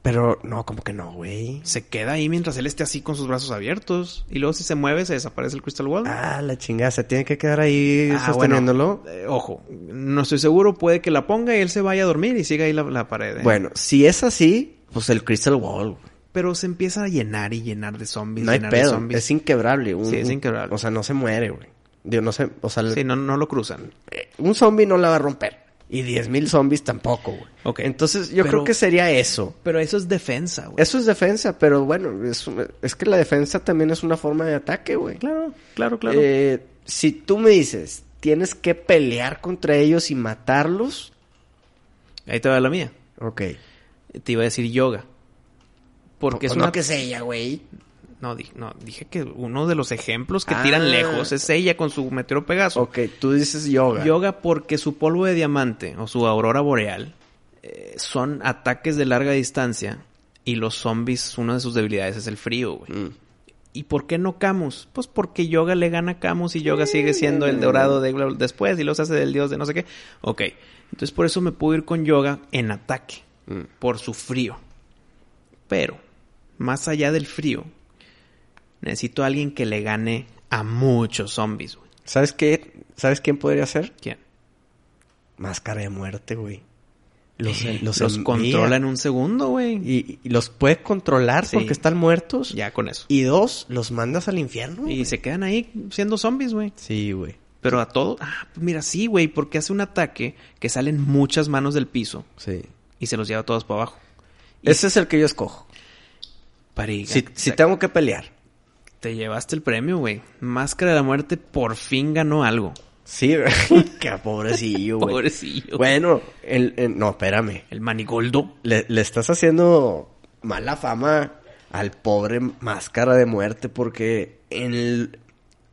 Pero no, como que no, güey. Se queda ahí mientras él esté así con sus brazos abiertos. Y luego si se mueve, se desaparece el Crystal Wall. Ah, la chingada, se tiene que quedar ahí Ah, sosteniéndolo. bueno, eh, ojo, no estoy seguro. Puede que la ponga y él se vaya a dormir y siga ahí la, la pared. ¿eh? Bueno, si es así, pues el Crystal Wall. güey. Pero se empieza a llenar y llenar de zombies. No hay llenar de pedo, zombies. es inquebrable. Un- Sí, es inquebrable. O sea, no se muere, güey. Digo, no sé, o sea, Sí, no, no lo cruzan. eh, un zombie no la va a romper. Y 10.000 zombies tampoco, güey. Ok. Entonces, yo Pero- creo que sería eso. Pero eso es defensa, güey. Eso es defensa, pero bueno, es, es que la defensa también es una forma de ataque, güey. Claro, claro, claro. Eh, si tú me dices, tienes que pelear contra ellos y matarlos, Ahí te va la mía. ok. Te iba a decir yoga. Porque es no una... que es ella, güey. No, di- no, dije que uno de los ejemplos que Ah. tiran lejos es ella con su meteoro Pegaso. Ok, tú dices yoga. Yoga porque su polvo de diamante o su aurora boreal eh, son ataques de larga distancia y los zombies, una de sus debilidades es el frío, güey. Mm. ¿Y por qué no Camus? Pues porque Yoga le gana a Camus y Yoga sigue siendo el dorado de después y los hace del dios de no sé qué. Ok, entonces por eso me puedo ir con Yoga en ataque, Mm. por su frío. Pero, más allá del frío, necesito a alguien que le gane a muchos zombies, güey. ¿Sabes qué? ¿Sabes quién podría ser? ¿Quién? Máscara de muerte, güey. Los, Los, los, controla en un segundo, güey. Y, y los puede controlar Sí. porque están muertos. Ya con eso. Y dos, los mandas al infierno. Y se quedan ahí siendo zombies, güey. Sí, güey. Pero a todo. Ah, pues mira, sí, güey, porque hace un ataque que salen muchas manos del piso Sí. y se los lleva todos para abajo. Ese es el que yo escojo. Si, te- si tengo que pelear. te llevaste el premio, güey. Máscara de la Muerte por fin ganó algo. Sí, qué pobrecillo, güey. Pobrecillo. Bueno, el, el- no, espérame. El manigoldo. Le, le estás haciendo mala fama al pobre máscara de muerte porque en el-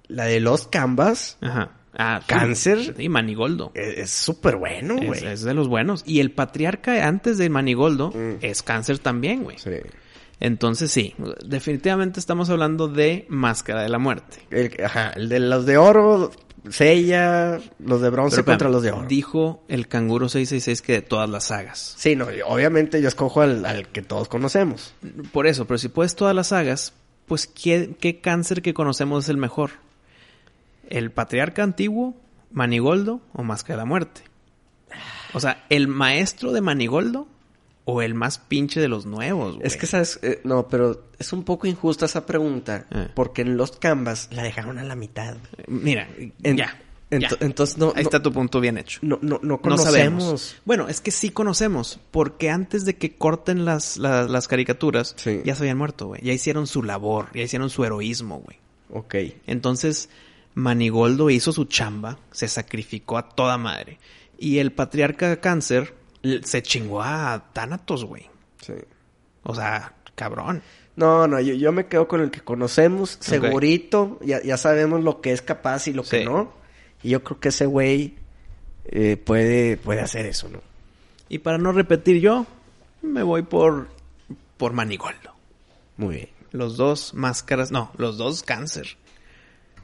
la de los Canvas Ajá. Ah. Cáncer. Sí, manigoldo. es es súper bueno, Es, güey. es de los buenos. Y el patriarca antes de manigoldo Mm. es cáncer también, güey. Sí. Entonces sí, definitivamente estamos hablando de Máscara de la Muerte. El, ajá, el de los de oro, Sella, los de bronce Pero, contra los de oro. Dijo el canguro 666 que de todas las sagas. Sí, no, obviamente yo escojo al, al que todos conocemos. Por eso, pero si puedes todas las sagas, pues ¿qué, qué cáncer que conocemos es el mejor? ¿El patriarca antiguo, Manigoldo o Máscara de la Muerte? O sea, ¿el maestro de Manigoldo o el más pinche de los nuevos? güey? Es que, ¿sabes? Eh, no, pero es un poco injusta esa pregunta. Eh. Porque en los Canvas la dejaron a la mitad. Mira, En- ya. ento- ya. Entonces no, Ahí no, está tu punto bien hecho. no, no, no No conocemos. sabemos. Bueno, es que sí conocemos, porque antes de que corten las, las, las caricaturas, Sí. ya se habían muerto, güey. Ya hicieron su labor, ya hicieron su heroísmo, güey. Ok. Entonces, Manigoldo hizo su chamba, se sacrificó a toda madre. Y el patriarca cáncer se chingó a Thanatos, güey. Sí. O sea, cabrón. No, no, yo, yo me quedo con el que conocemos, segurito, ya, ya sabemos lo que es capaz y lo que no. Y yo creo que ese güey eh, puede, puede hacer eso, ¿no? Y para no repetir yo, me voy por, por Manigoldo. Muy bien. Los dos máscaras, no, los dos cáncer.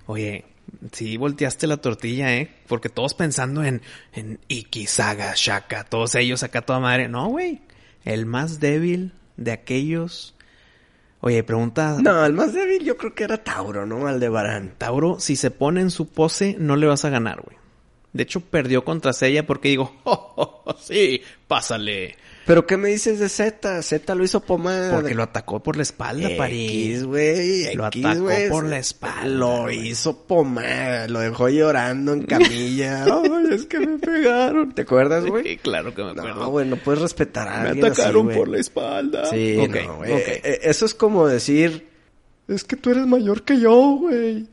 Oye, sí volteaste la tortilla, ¿eh? Porque todos pensando en, en Iki, Saga, Shaka, todos ellos acá toda madre. No, güey. El más débil de aquellos. Oye, pregunta. No, el más débil yo creo que era Tauro, ¿no? Aldebarán. Tauro, si se pone en su pose, no le vas a ganar, güey. De hecho, perdió contra Sella porque digo, oh, oh, oh, sí, pásale. ¿Pero qué me dices de Z? Z lo hizo pomada. Porque lo atacó por la espalda, X, París. güey. Lo X, atacó por la espalda, Lo hizo pomada. Lo dejó llorando en camilla. Ay, es que me pegaron. ¿Te acuerdas, güey? Sí, claro que me acuerdo. No, güey, no puedes respetar a Me alguien así, atacaron por la espalda. Sí, Ok, no, güey. ok. Eh, eh, Eso es como decir... Es que tú eres mayor que yo, güey.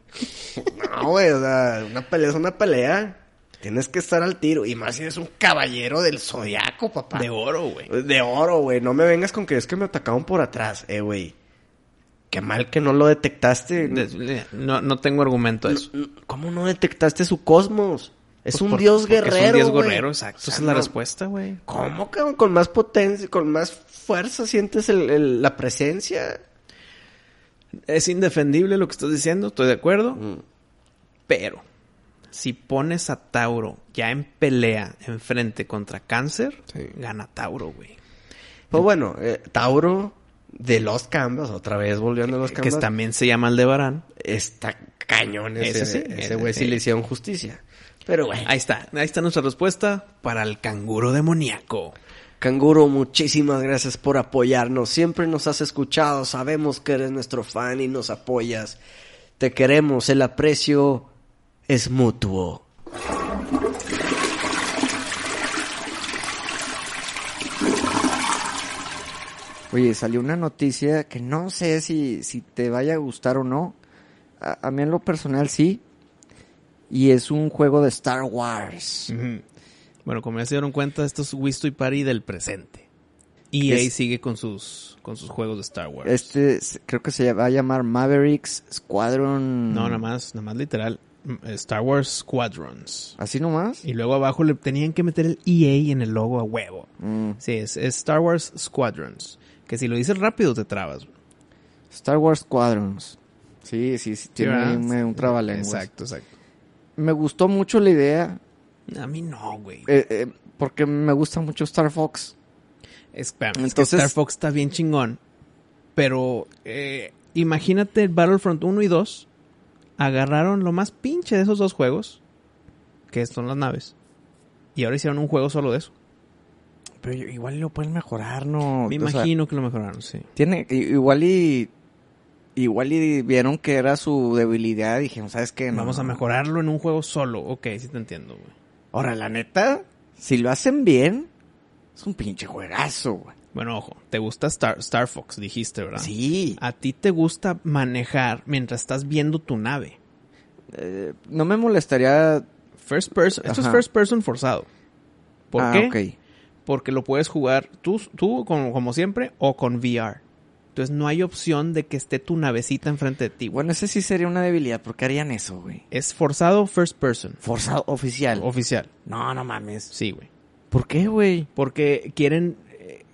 no, güey, o sea, una pelea es una pelea. Tienes que estar al tiro. Y más si eres un caballero del zodiaco, papá. De oro, güey. De oro, güey. No me vengas con que es que me atacaron por atrás, eh, güey. Qué mal que no lo detectaste. De- No, no tengo argumento a eso. ¿Cómo no detectaste su cosmos? Es Pues un por- dios guerrero. Es un dios guerrero, exacto. O sea, Esa es la respuesta, güey. ¿Cómo, cabrón? Con más potencia, con más fuerza sientes el- el- la presencia. Es indefendible lo que estás diciendo, estoy de acuerdo. Mm. Pero, si pones a Tauro ya en pelea enfrente contra Cáncer, Sí. gana Tauro, güey. Pues bueno, eh, Tauro de los Canvas, otra vez volviendo a los Que Canvas. también se llama Aldebarán. Está cañón ese, Ese sí, ese ese güey sí sí. le hicieron justicia. Pero bueno. Ahí está, ahí está nuestra respuesta para el canguro demoníaco. Canguro, muchísimas gracias por apoyarnos. Siempre nos has escuchado, sabemos que eres nuestro fan y nos apoyas. Te queremos, el aprecio es mutuo. Oye, salió una noticia que no sé si, si te vaya a gustar o no. A, a mí en lo personal sí. Y es un juego de Star Wars. Bueno, como ya se dieron cuenta, esto es Wisto y Party del presente. Y Es- ahí sigue con sus, con sus juegos de Star Wars. Este creo que se va a llamar Mavericks Squadron. No, nada más, nada más literal. Mm, Star Wars Squadrons. ¿Así nomás? Y luego abajo le tenían que meter el EA en el logo a huevo. Mm. Sí, es, es Star Wars Squadrons. Que si lo dices rápido te trabas. Star Wars Squadrons. Sí, sí, sí, tiene un, un trabalenguas. Exacto, exacto. Me gustó mucho la idea, A mí no, güey. eh, eh, porque me gusta mucho Star Fox. Espera, es que Entonces- Star Fox está bien chingón. Pero eh, imagínate Battlefront 1 y 2. Agarraron lo más pinche de esos dos juegos. Que son las naves. Y ahora hicieron un juego solo de eso. Pero igual lo pueden mejorar, ¿no? Me O sea, imagino que lo mejoraron, sí. tiene, igual y... Igual y vieron que era su debilidad y dijeron, ¿sabes qué? No, Vamos a mejorarlo en un juego solo. Ok, sí te entiendo, güey. Ahora, la neta, si lo hacen bien, es un pinche juegazo, güey. Bueno, ojo, te gusta Star, Star Fox, dijiste, ¿verdad? Sí. A ti te gusta manejar mientras estás viendo tu nave. Eh, no me molestaría... First person, esto es first person forzado. ¿Por ah, qué? Porque lo puedes jugar tú, tú como, como siempre o con VR. Entonces no hay opción de que esté tu navecita enfrente de ti. güey. Bueno, ese sí sería una debilidad. ¿Por qué harían eso, güey? Es forzado first person. Forzado oficial. Oficial. no, no mames. Sí, güey. ¿Por qué, güey? Porque quieren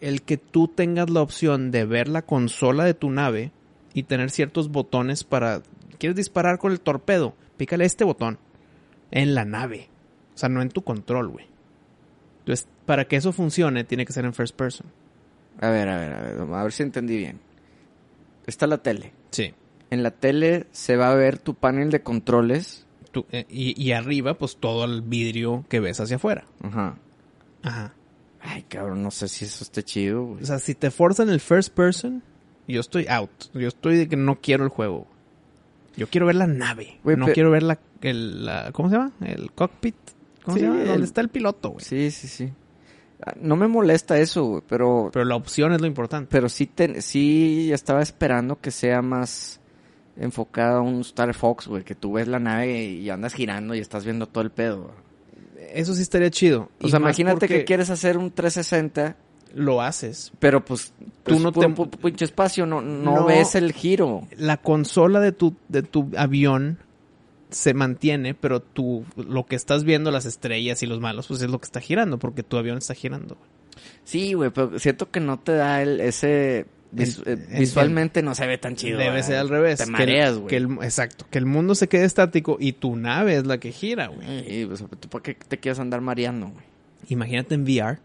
el que tú tengas la opción de ver la consola de tu nave y tener ciertos botones para... ¿Quieres disparar con el torpedo? Pícale este botón. En la nave. O sea, no en tu control, güey. Entonces, para que eso funcione, tiene que ser en first person. A ver, a ver, a ver. A ver si entendí bien. Está la tele. Sí. En la tele se va a ver tu panel de controles. Eh, y, y arriba, pues todo el vidrio que ves hacia afuera. Ajá. Ajá. Ay, cabrón, no sé si eso esté chido, güey. O sea, si te forzan el first person, yo estoy out. Yo estoy de que no quiero el juego. Yo quiero ver la nave. Güey, no quiero ver la, el, la- ¿Cómo se llama? El cockpit. ¿Cómo Sí, se llama? el- ¿Dónde está el piloto, güey? Sí, sí, sí. Ah, No me molesta eso, güey, pero, Pero la opción es lo importante. pero sí, te, sí estaba esperando que sea más enfocada a un Star Fox, güey, que tú ves la nave y andas girando y estás viendo todo el pedo. güey. Eso sí estaría chido. O sea, imagínate que quieres hacer un 360, Lo haces. pero pues Tú pues, no puro te- pinche espacio, no, no, No. ves el giro. La consola de tu, de tu avión se mantiene, pero tú, lo que estás viendo, las estrellas y los malos, pues es lo que está girando, porque tu avión está girando. Sí, güey, pero siento que no te da el, ese... En- eh, en- visualmente no se ve tan chido. Debe ser al revés. Te mareas, que güey. exacto. Que el mundo se quede estático y tu nave es la que gira, güey. Sí, pues, ¿tú para qué te quieres andar mareando, güey? Imagínate en VR.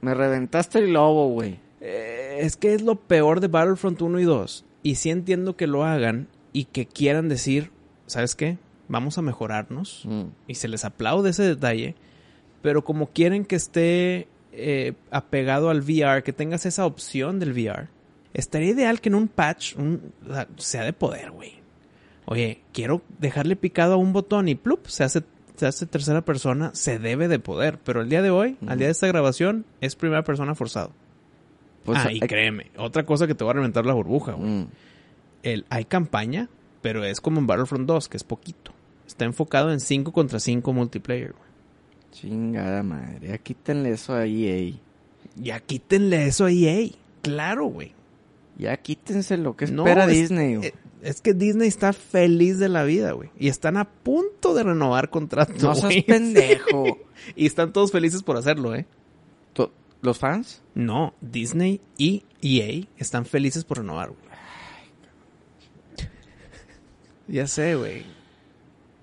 Me reventaste el globo, güey. Eh, es que es lo peor de Battlefront 1 y 2. Y sí entiendo que lo hagan y que quieran decir, ¿sabes qué? Vamos a mejorarnos. Mm. Y se les aplaude ese detalle. Pero como quieren que esté eh, apegado al VR, que tengas esa opción del VR, estaría ideal que en un patch un- sea, de poder, güey. Oye, quiero dejarle picado a un botón y plup, se hace, se hace tercera persona, se debe de poder. Pero el día de hoy, al día de esta grabación, es primera persona forzado. Pues, ah, y hay- créeme, otra cosa que te va a reventar la burbuja, güey. Mm. El, hay campaña, pero es como en Battlefront 2, que es poquito. Está enfocado en 5 contra 5 multiplayer, güey. Chingada madre. Ya quítenle eso a EA. Ya quítenle eso a EA. Claro, güey. Ya quítense lo que No, espera es- Disney. güey. Eh, Es que Disney está feliz de la vida, güey. Y están a punto de renovar contrato. no seas pendejo. y están todos felices por hacerlo, ¿eh? ¿Los fans? No, Disney y EA están felices por renovar, güey. Ya sé, güey.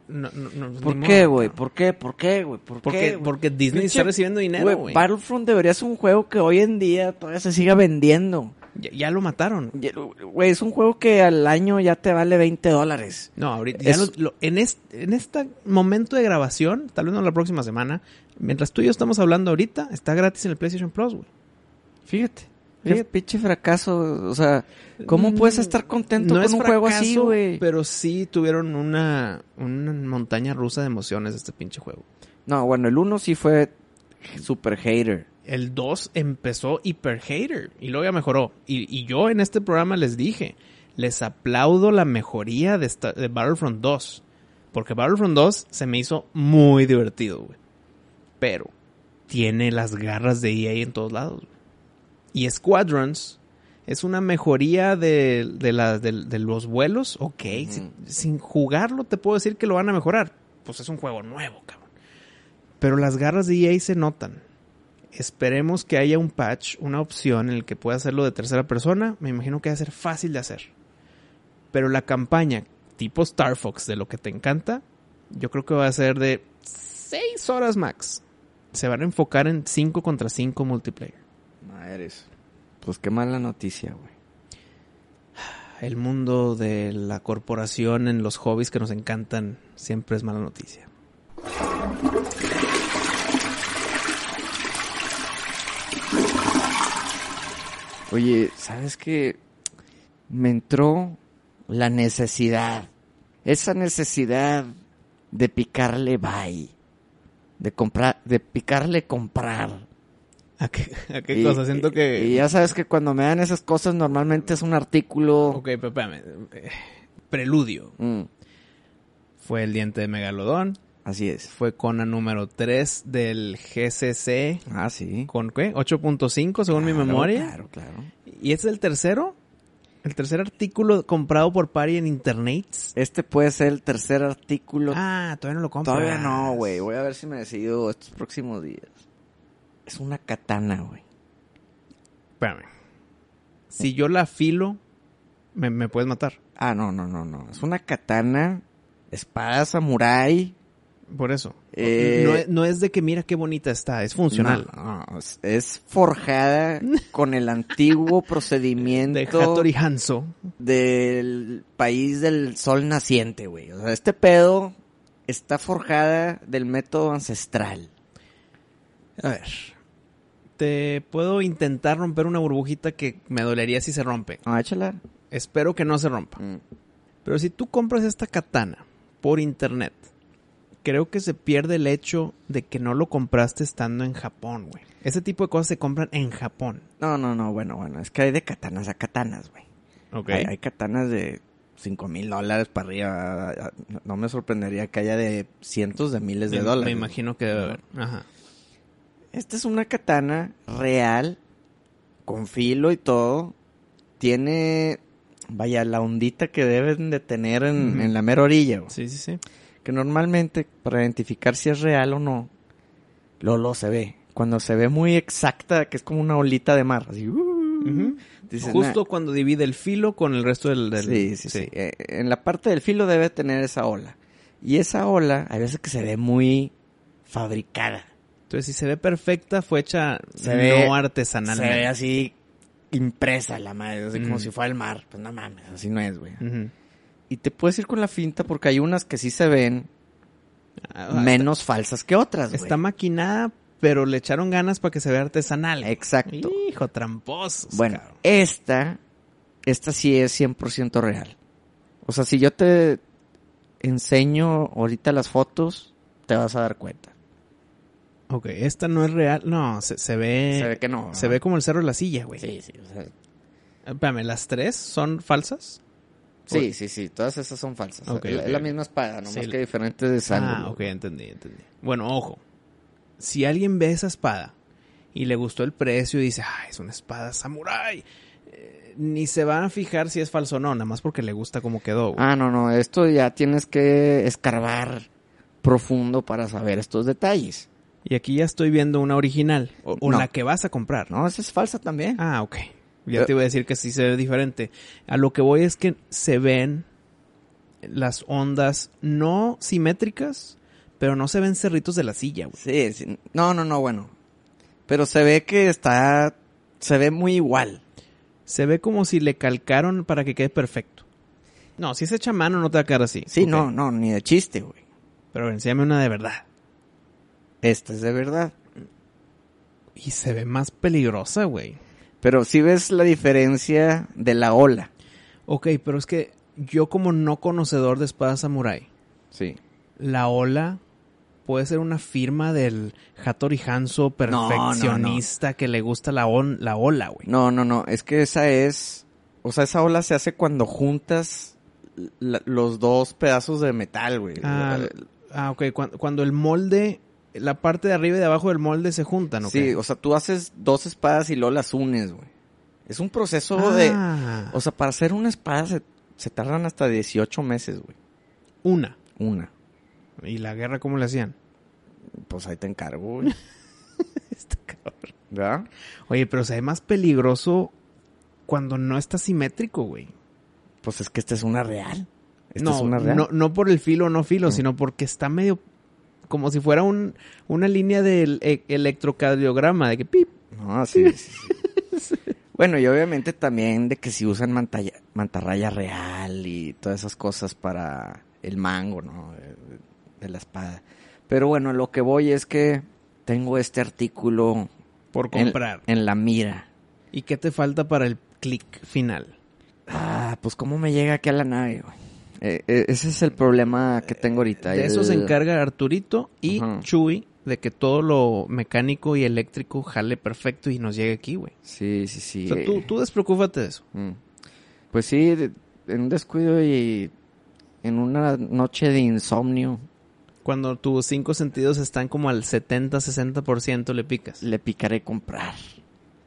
No, no, no, ¿Por qué, güey? no. ¿Por qué? ¿Por qué, güey? ¿Por Porque, qué, güey? porque Disney Pinche- está recibiendo dinero, güey. Battlefront debería ser un juego que hoy en día todavía se siga vendiendo. Ya, ya lo mataron. Ya- Güey, es un juego que al año ya te vale 20 dólares. No, ahorita ya Es- lo- lo- en este en este momento de grabación, tal vez no la próxima semana, mientras tú y yo estamos hablando ahorita, está gratis en el PlayStation Plus, güey. Fíjate. Qué Fíjate. pinche fracaso. O sea, ¿cómo Mm, puedes estar contento no con es un juego así, güey? Pero sí tuvieron una, una montaña rusa de emociones este pinche juego. No, bueno, el 1 sí fue super hater. El 2 empezó hiper hater y luego ya mejoró. Y, y yo en este programa les dije, les aplaudo la mejoría de, esta- de Battlefront 2. Porque Battlefront 2 se me hizo muy divertido, güey. Pero tiene las garras de EA en todos lados. Y Squadrons es una mejoría de, de, la- de- de los vuelos. Ok, sin, sin jugarlo te puedo decir que lo van a mejorar. Pues es un juego nuevo, cabrón. Pero las garras de EA se notan. Esperemos que haya un patch, una opción en el que pueda hacerlo de tercera persona. Me imagino que va a ser fácil de hacer. Pero la campaña tipo Star Fox de lo que te encanta, yo creo que va a ser de 6 horas max. Se van a enfocar en 5 contra 5 multiplayer. Madres. Pues qué mala noticia, güey. El mundo de la corporación en los hobbies que nos encantan siempre es mala noticia. Oye, ¿sabes qué? Me entró la necesidad. Esa necesidad de picarle buy. De comprar, de picarle comprar ¿A qué, a qué Y- cosa? Siento que... Y ya sabes que cuando me dan esas cosas normalmente es un artículo... Ok, pero espérame. Eh, Preludio. Mm, Fue el diente de Megalodón. Así es. Fue Conan número 3 del GCC. Ah, sí. ¿Con qué? 8.5 según mi memoria. Claro, claro. ¿Y este es el tercero? ¿El tercer artículo comprado por Pari en internet? Este puede ser el tercer artículo. Ah, todavía no lo compras. Todavía no, güey. Voy a ver si me decido estos próximos días. Es una katana, güey. Espérame. Si yo la afilo, me, me puedes matar. Ah, no, no, no, no. Es una katana, espada samurái. Por eso. Eh, no, es, no es de que mira qué bonita está, es funcional. No, no, es, forjada con el antiguo De procedimiento Hattori Hanzo. del país del sol naciente, güey. O sea, este pedo está forjada del método ancestral. A ver. Te puedo intentar romper una burbujita que me dolería si se rompe. Ah, échala. Espero que no se rompa. Mm. Pero si tú compras esta katana por internet, creo que se pierde el hecho de que no lo compraste estando en Japón, güey. Ese tipo de cosas se compran en Japón. No, no, no, bueno, bueno. Es que hay de katanas a katanas, güey. Ok. Hay, hay katanas de 5 mil dólares para arriba. No me sorprendería que haya de cientos de miles de me, dólares. me imagino que debe haber. Ajá. Esta es una katana real, con filo y todo. Tiene, vaya, la ondita que deben de tener en, en la mera orilla. güey. Sí, sí, sí. Que normalmente, para identificar si es real o no, lo, lo se ve. Cuando se ve muy exacta, que es como una olita de mar. Así, uh, Justo "Nah". cuando divide el filo con el resto del... del- Sí, sí, sí. Eh, en la parte del filo debe tener esa ola. Y esa ola, hay veces que se ve muy fabricada. Entonces, si se ve perfecta, fue hecha Se no ve- artesanalmente. Se ve así impresa la madre, así como si fuera el mar. Pues no mames, así no es, güey. Ujú. Y te puedes ir con la finta porque hay unas que sí se ven Ah, menos falsas que otras, güey. Está maquinada, pero le echaron ganas para que se vea artesanal. Exacto. Hijo, tramposos. Bueno, cabrón. esta, esta sí es 100% real. O sea, si yo te enseño ahorita las fotos, te vas a dar cuenta. Ok, esta no es real. No, se, se ve... se ve que no. Se ve como el cerro de la silla, güey. Sí, sí, o sea, Espérame, ¿las tres son falsas? Sí, sí, sí, todas esas son falsas. Ok, es ok. la misma espada, nomás Sí. que diferentes Ah, ángulos. ok, entendí, entendí. Bueno, ojo. Si alguien ve esa espada y le gustó el precio y dice, ah, es una espada samurái, eh, ni se van a fijar si es falso o no, nada más porque le gusta cómo quedó. güey. Ah, no, no, esto ya tienes que escarbar profundo para saber estos detalles. Y aquí ya estoy viendo una original, o, o No. la que vas a comprar. No, esa es falsa también. Ah, ok. Ya te iba a decir que sí se ve diferente. A lo que voy es que se ven las ondas no simétricas, pero no se ven cerritos de la silla, güey. Sí, sí. No, no, no, bueno. Pero se ve que está, se ve muy igual. Se ve como si le calcaron para que quede perfecto. No, si es hecha a mano no te va a quedar así. Sí, no, no, ni de chiste, güey. Pero enséñame una de verdad. Esta es de verdad. Y se ve más peligrosa, güey. Pero sí ves la diferencia de la ola. Ok, pero es que yo como no conocedor de espada samurai, Sí. la ola puede ser una firma del Hattori Hanzo perfeccionista que le gusta la, on- la ola, güey. No, no, no, es que esa es, o sea, esa ola se hace cuando juntas la- los dos pedazos de metal, güey. Ah, ah, ok. Cuan- Cuando, el molde, la parte de arriba y de abajo del molde se juntan, ¿ok? Sí, o sea, tú haces dos espadas y luego las unes, güey. Es un proceso de, Ah, o sea, para hacer una espada se, se tardan hasta 18 meses, güey. una. Una. ¿Y la guerra cómo le hacían? Pues ahí te encargo, güey. Está cabrón. ¿Verdad? Oye, pero se ve más peligroso cuando no está simétrico, güey. Pues es que esta es una real. Esta No, es una real. no, no por el filo o no filo, sino porque está medio como si fuera un, una línea del e- electrocardiograma, de que pip. No, sí, sí, sí. bueno, y obviamente también de que si usan mantalla- mantarraya real y todas esas cosas para el mango, ¿no? De, de la espada. Pero bueno, lo que voy es que tengo este artículo Por en- comprar. En, la mira. ¿Y qué te falta para el clic final? Ah, pues cómo me llega aquí a la nave, güey. Eh, eh, ese es el problema que tengo ahorita. De eso El- se encarga Arturito y Ajá. Chuy de que todo lo mecánico y eléctrico jale perfecto y nos llegue aquí, güey. Sí, sí, sí. O sea, tú, tú despreocúpate de eso. Mm. Pues sí, en un descuido y en una noche de insomnio Cuando tus cinco sentidos están como al 70-60% le picas. le picaré comprar.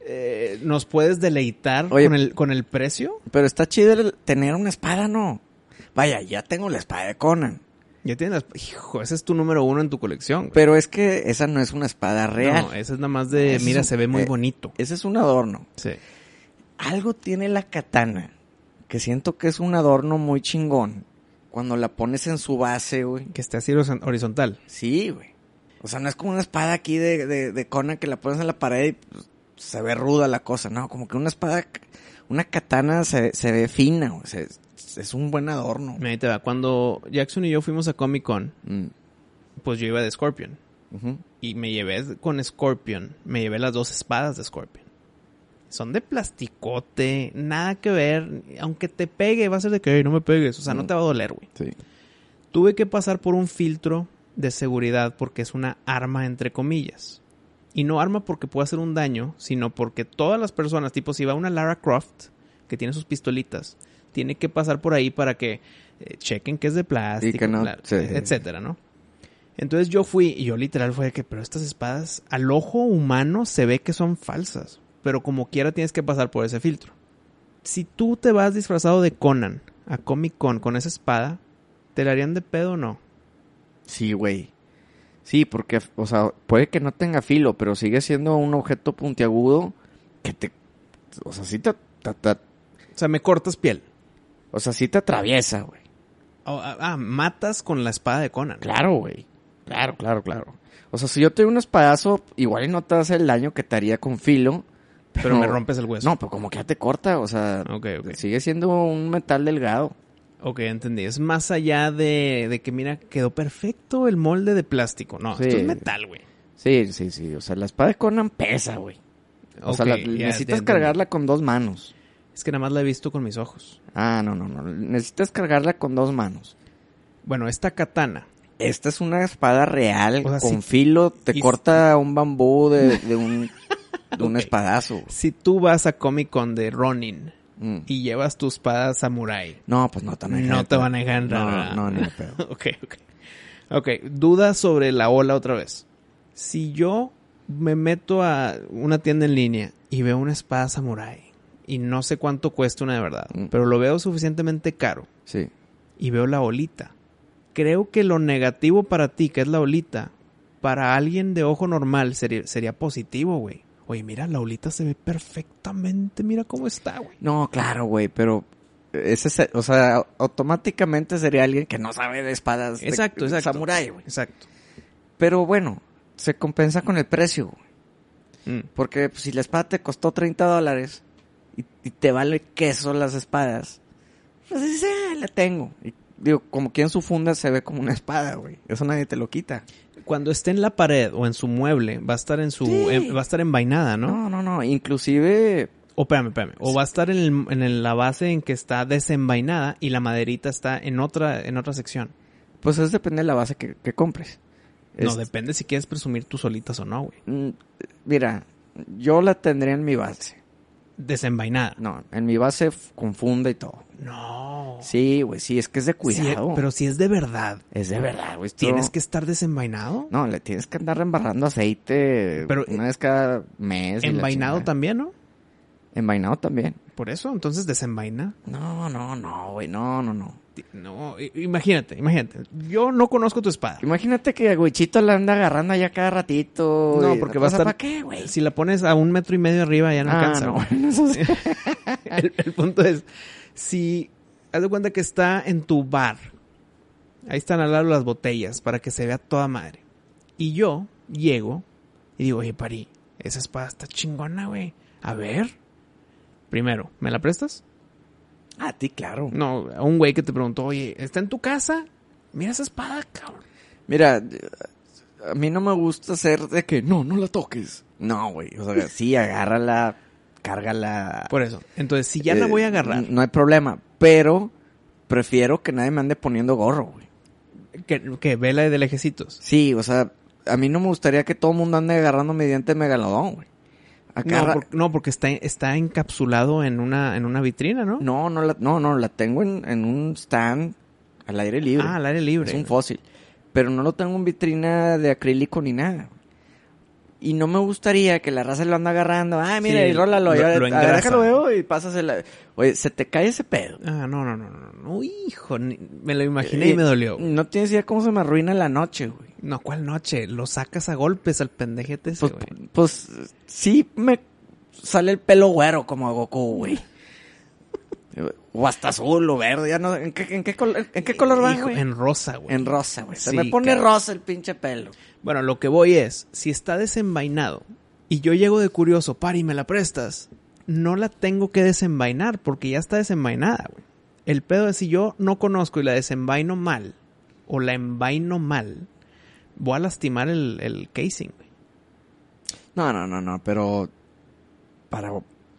Eh, ¿Nos puedes deleitar Oye. con, el, con el precio? Pero está chido el tener una espada, ¿no? Vaya, ya tengo la espada de Conan. Ya tienes... Hijo, ese es tu número uno en tu colección. güey. Pero es que esa no es una espada real. No, ese es nada más de... Mira, un- se ve muy eh, bonito. Ese es un adorno. Sí. Algo tiene la katana que siento que es un adorno muy chingón. Cuando la pones en su base, güey. Que esté así horiz- horizontal. Sí, güey. O sea, no es como una espada aquí de, de, de Conan que la pones en la pared y pues, se ve ruda la cosa. No, como que una espada, una katana se, se ve fina, güey. Se- es un buen adorno. Ahí te va. Cuando Jackson y yo fuimos a Comic Con, Mm, pues yo iba de Scorpion. Y me llevé con Scorpion. Me llevé las dos espadas de Scorpion. Son de plasticote, nada que ver. Aunque te pegue, va a ser de que "Ey, no me pegues. O sea, no Mm. te va a doler, güey. Sí. Tuve que pasar por un filtro de seguridad porque es una arma entre comillas. Y no arma porque pueda hacer un daño, sino porque todas las personas, tipo si va una Lara Croft, que tiene sus pistolitas, tiene que pasar por ahí para que eh, chequen que es de plástico, que no bla- se- etcétera, ¿no? Entonces yo fui y yo literal fue de que, pero estas espadas al ojo humano se ve que son falsas, pero como quiera tienes que pasar por ese filtro. Si tú te vas disfrazado de Conan a Comic Con con esa espada, ¿te la harían de pedo o no? Sí, güey. Sí, porque, o sea, puede que no tenga filo, pero sigue siendo un objeto puntiagudo que te... O sea, sí te... te- te- O sea, me cortas piel. O sea, sí te atraviesa, güey. Oh, ah, ah, matas con la espada de Conan. Claro, güey. Claro, claro, claro. O sea, si yo te doy un espadazo, igual y no te hace el daño que te haría con filo. Pero me rompes el hueso. No, pero como que ya te corta, o sea, Ok, ok. sigue siendo un metal delgado. Ok, entendí. Es más allá de, de que, mira, quedó perfecto el molde de plástico. No, Sí. esto es metal, güey. Sí, sí, sí. O sea, la espada de Conan pesa, güey. O sea, la- necesitas cargarla con dos manos. Es que nada más la he visto con mis ojos. Ah, no, no, no. Necesitas cargarla con dos manos. Bueno, esta katana. Esta es una espada real, O sea, con filo, te y- corta un bambú de, de un, de un espadazo. Si tú vas a Comic Con de Ronin Mm. y llevas tu espada samurai. No, pues no te van a dejar No te van a dejar. No, no, ni pedo. ok, ok. Ok, duda sobre la ola otra vez. Si yo me meto a una tienda en línea y veo una espada samurai y no sé cuánto cuesta una de verdad, Mm. pero lo veo suficientemente caro Sí. y veo la olita. Creo que lo negativo para ti, que es la olita, para alguien de ojo normal sería, sería positivo, güey. Oye, mira, la olita se ve perfectamente, mira cómo está, güey. No, claro, güey, pero ese, se- o sea, automáticamente sería alguien que no sabe de espadas Exacto, de exacto. samurái, güey. Exacto. Pero bueno, se compensa con el precio, güey. Mm. Porque pues, si la espada te costó 30 dólares y, y te vale queso las espadas, pues dices, "Ah, la tengo. Y, digo, como que en su funda se ve como una espada, güey. Eso nadie te lo quita. Cuando esté en la pared o en su mueble, va a estar en su, Sí. va a estar envainada, ¿no? No, no, no. Inclusive, O espérame, espérame. O va a estar en, el- en el- la base en que está desenvainada y la maderita está en otra, en otra sección. pues eso depende de la base que, que compres. No, Es- depende si quieres presumir tus solitas o no, güey. Mm, Mira, yo la tendría en mi base. Desenvainada. No, en mi base f- con funda y todo. No. Sí, güey, sí, es que es de Sí, cuidado. pero si es de verdad, es de verdad, güey. ¿tienes que estar desenvainado? No, le tienes que andar embarrando aceite Pero, una vez cada mes. Envainado también, ¿no? Envainado también. Por eso, entonces desenvaina. No, no, no, güey, no, no, no. No, imagínate, imagínate. Yo no conozco tu espada. Imagínate que el güichito la anda agarrando allá cada ratito. No, porque va a estar... ¿Para qué, güey? Si la pones a un metro y medio arriba ya no ah, alcanza. no, bueno, eso sí. el, el punto es, si haz de cuenta que está en tu bar, ahí están al lado las botellas para que se vea toda madre. Y yo llego y digo, oye, Pari, esa espada está chingona, güey. A ver. Primero, ¿me la prestas? A ti, claro. No, a un güey que te preguntó, oye, ¿está en tu casa? Mira esa espada, cabrón. Mira, a mí no me gusta ser de que no, no la toques. No, güey. O sea, sí, agárrala, cárgala. Por eso. Entonces, si ya la Eh, voy a agarrar, No hay problema. Pero prefiero que nadie me ande poniendo gorro, güey. que, que vela de lejecitos. Sí, o sea, a mí no me gustaría que todo el mundo ande agarrando de megalodón, güey. No, Agarra- por- no, porque está, está encapsulado en una, en una vitrina, ¿no? no, no, la, no, no, la tengo en, en un stand al aire libre. Ah, al aire libre. Es un fósil. Pero no lo tengo en vitrina de acrílico ni nada. Y no me gustaría que la raza lo anda agarrando. Ah, mira, Sí, y rólalo. lo- lo déjalo veo y pásasela. Oye, se te cae ese pedo. Ah, no, no, no, no, no. Hijo, ni- me lo imaginé y me dolió. güey. No tienes idea cómo se me arruina la noche, güey. No, ¿cuál noche? Lo sacas a golpes al pendejete ese, Pues, güey. pues sí me sale el pelo güero como a Goku, güey. O hasta azul o verde, ya no. ¿En qué, en qué, color, ¿en qué color va, güey? En rosa, güey. En rosa, güey. Se Sí, me pone rosa el pinche pelo. Bueno, lo que voy es, si está desenvainado y yo llego de curioso, pari, ¿me la prestas? No la tengo que desenvainar porque ya está desenvainada, güey. El pedo es si yo no conozco y la desenvaino mal o la envaino mal, voy a lastimar el, el casing, güey. No, no, no, no, pero para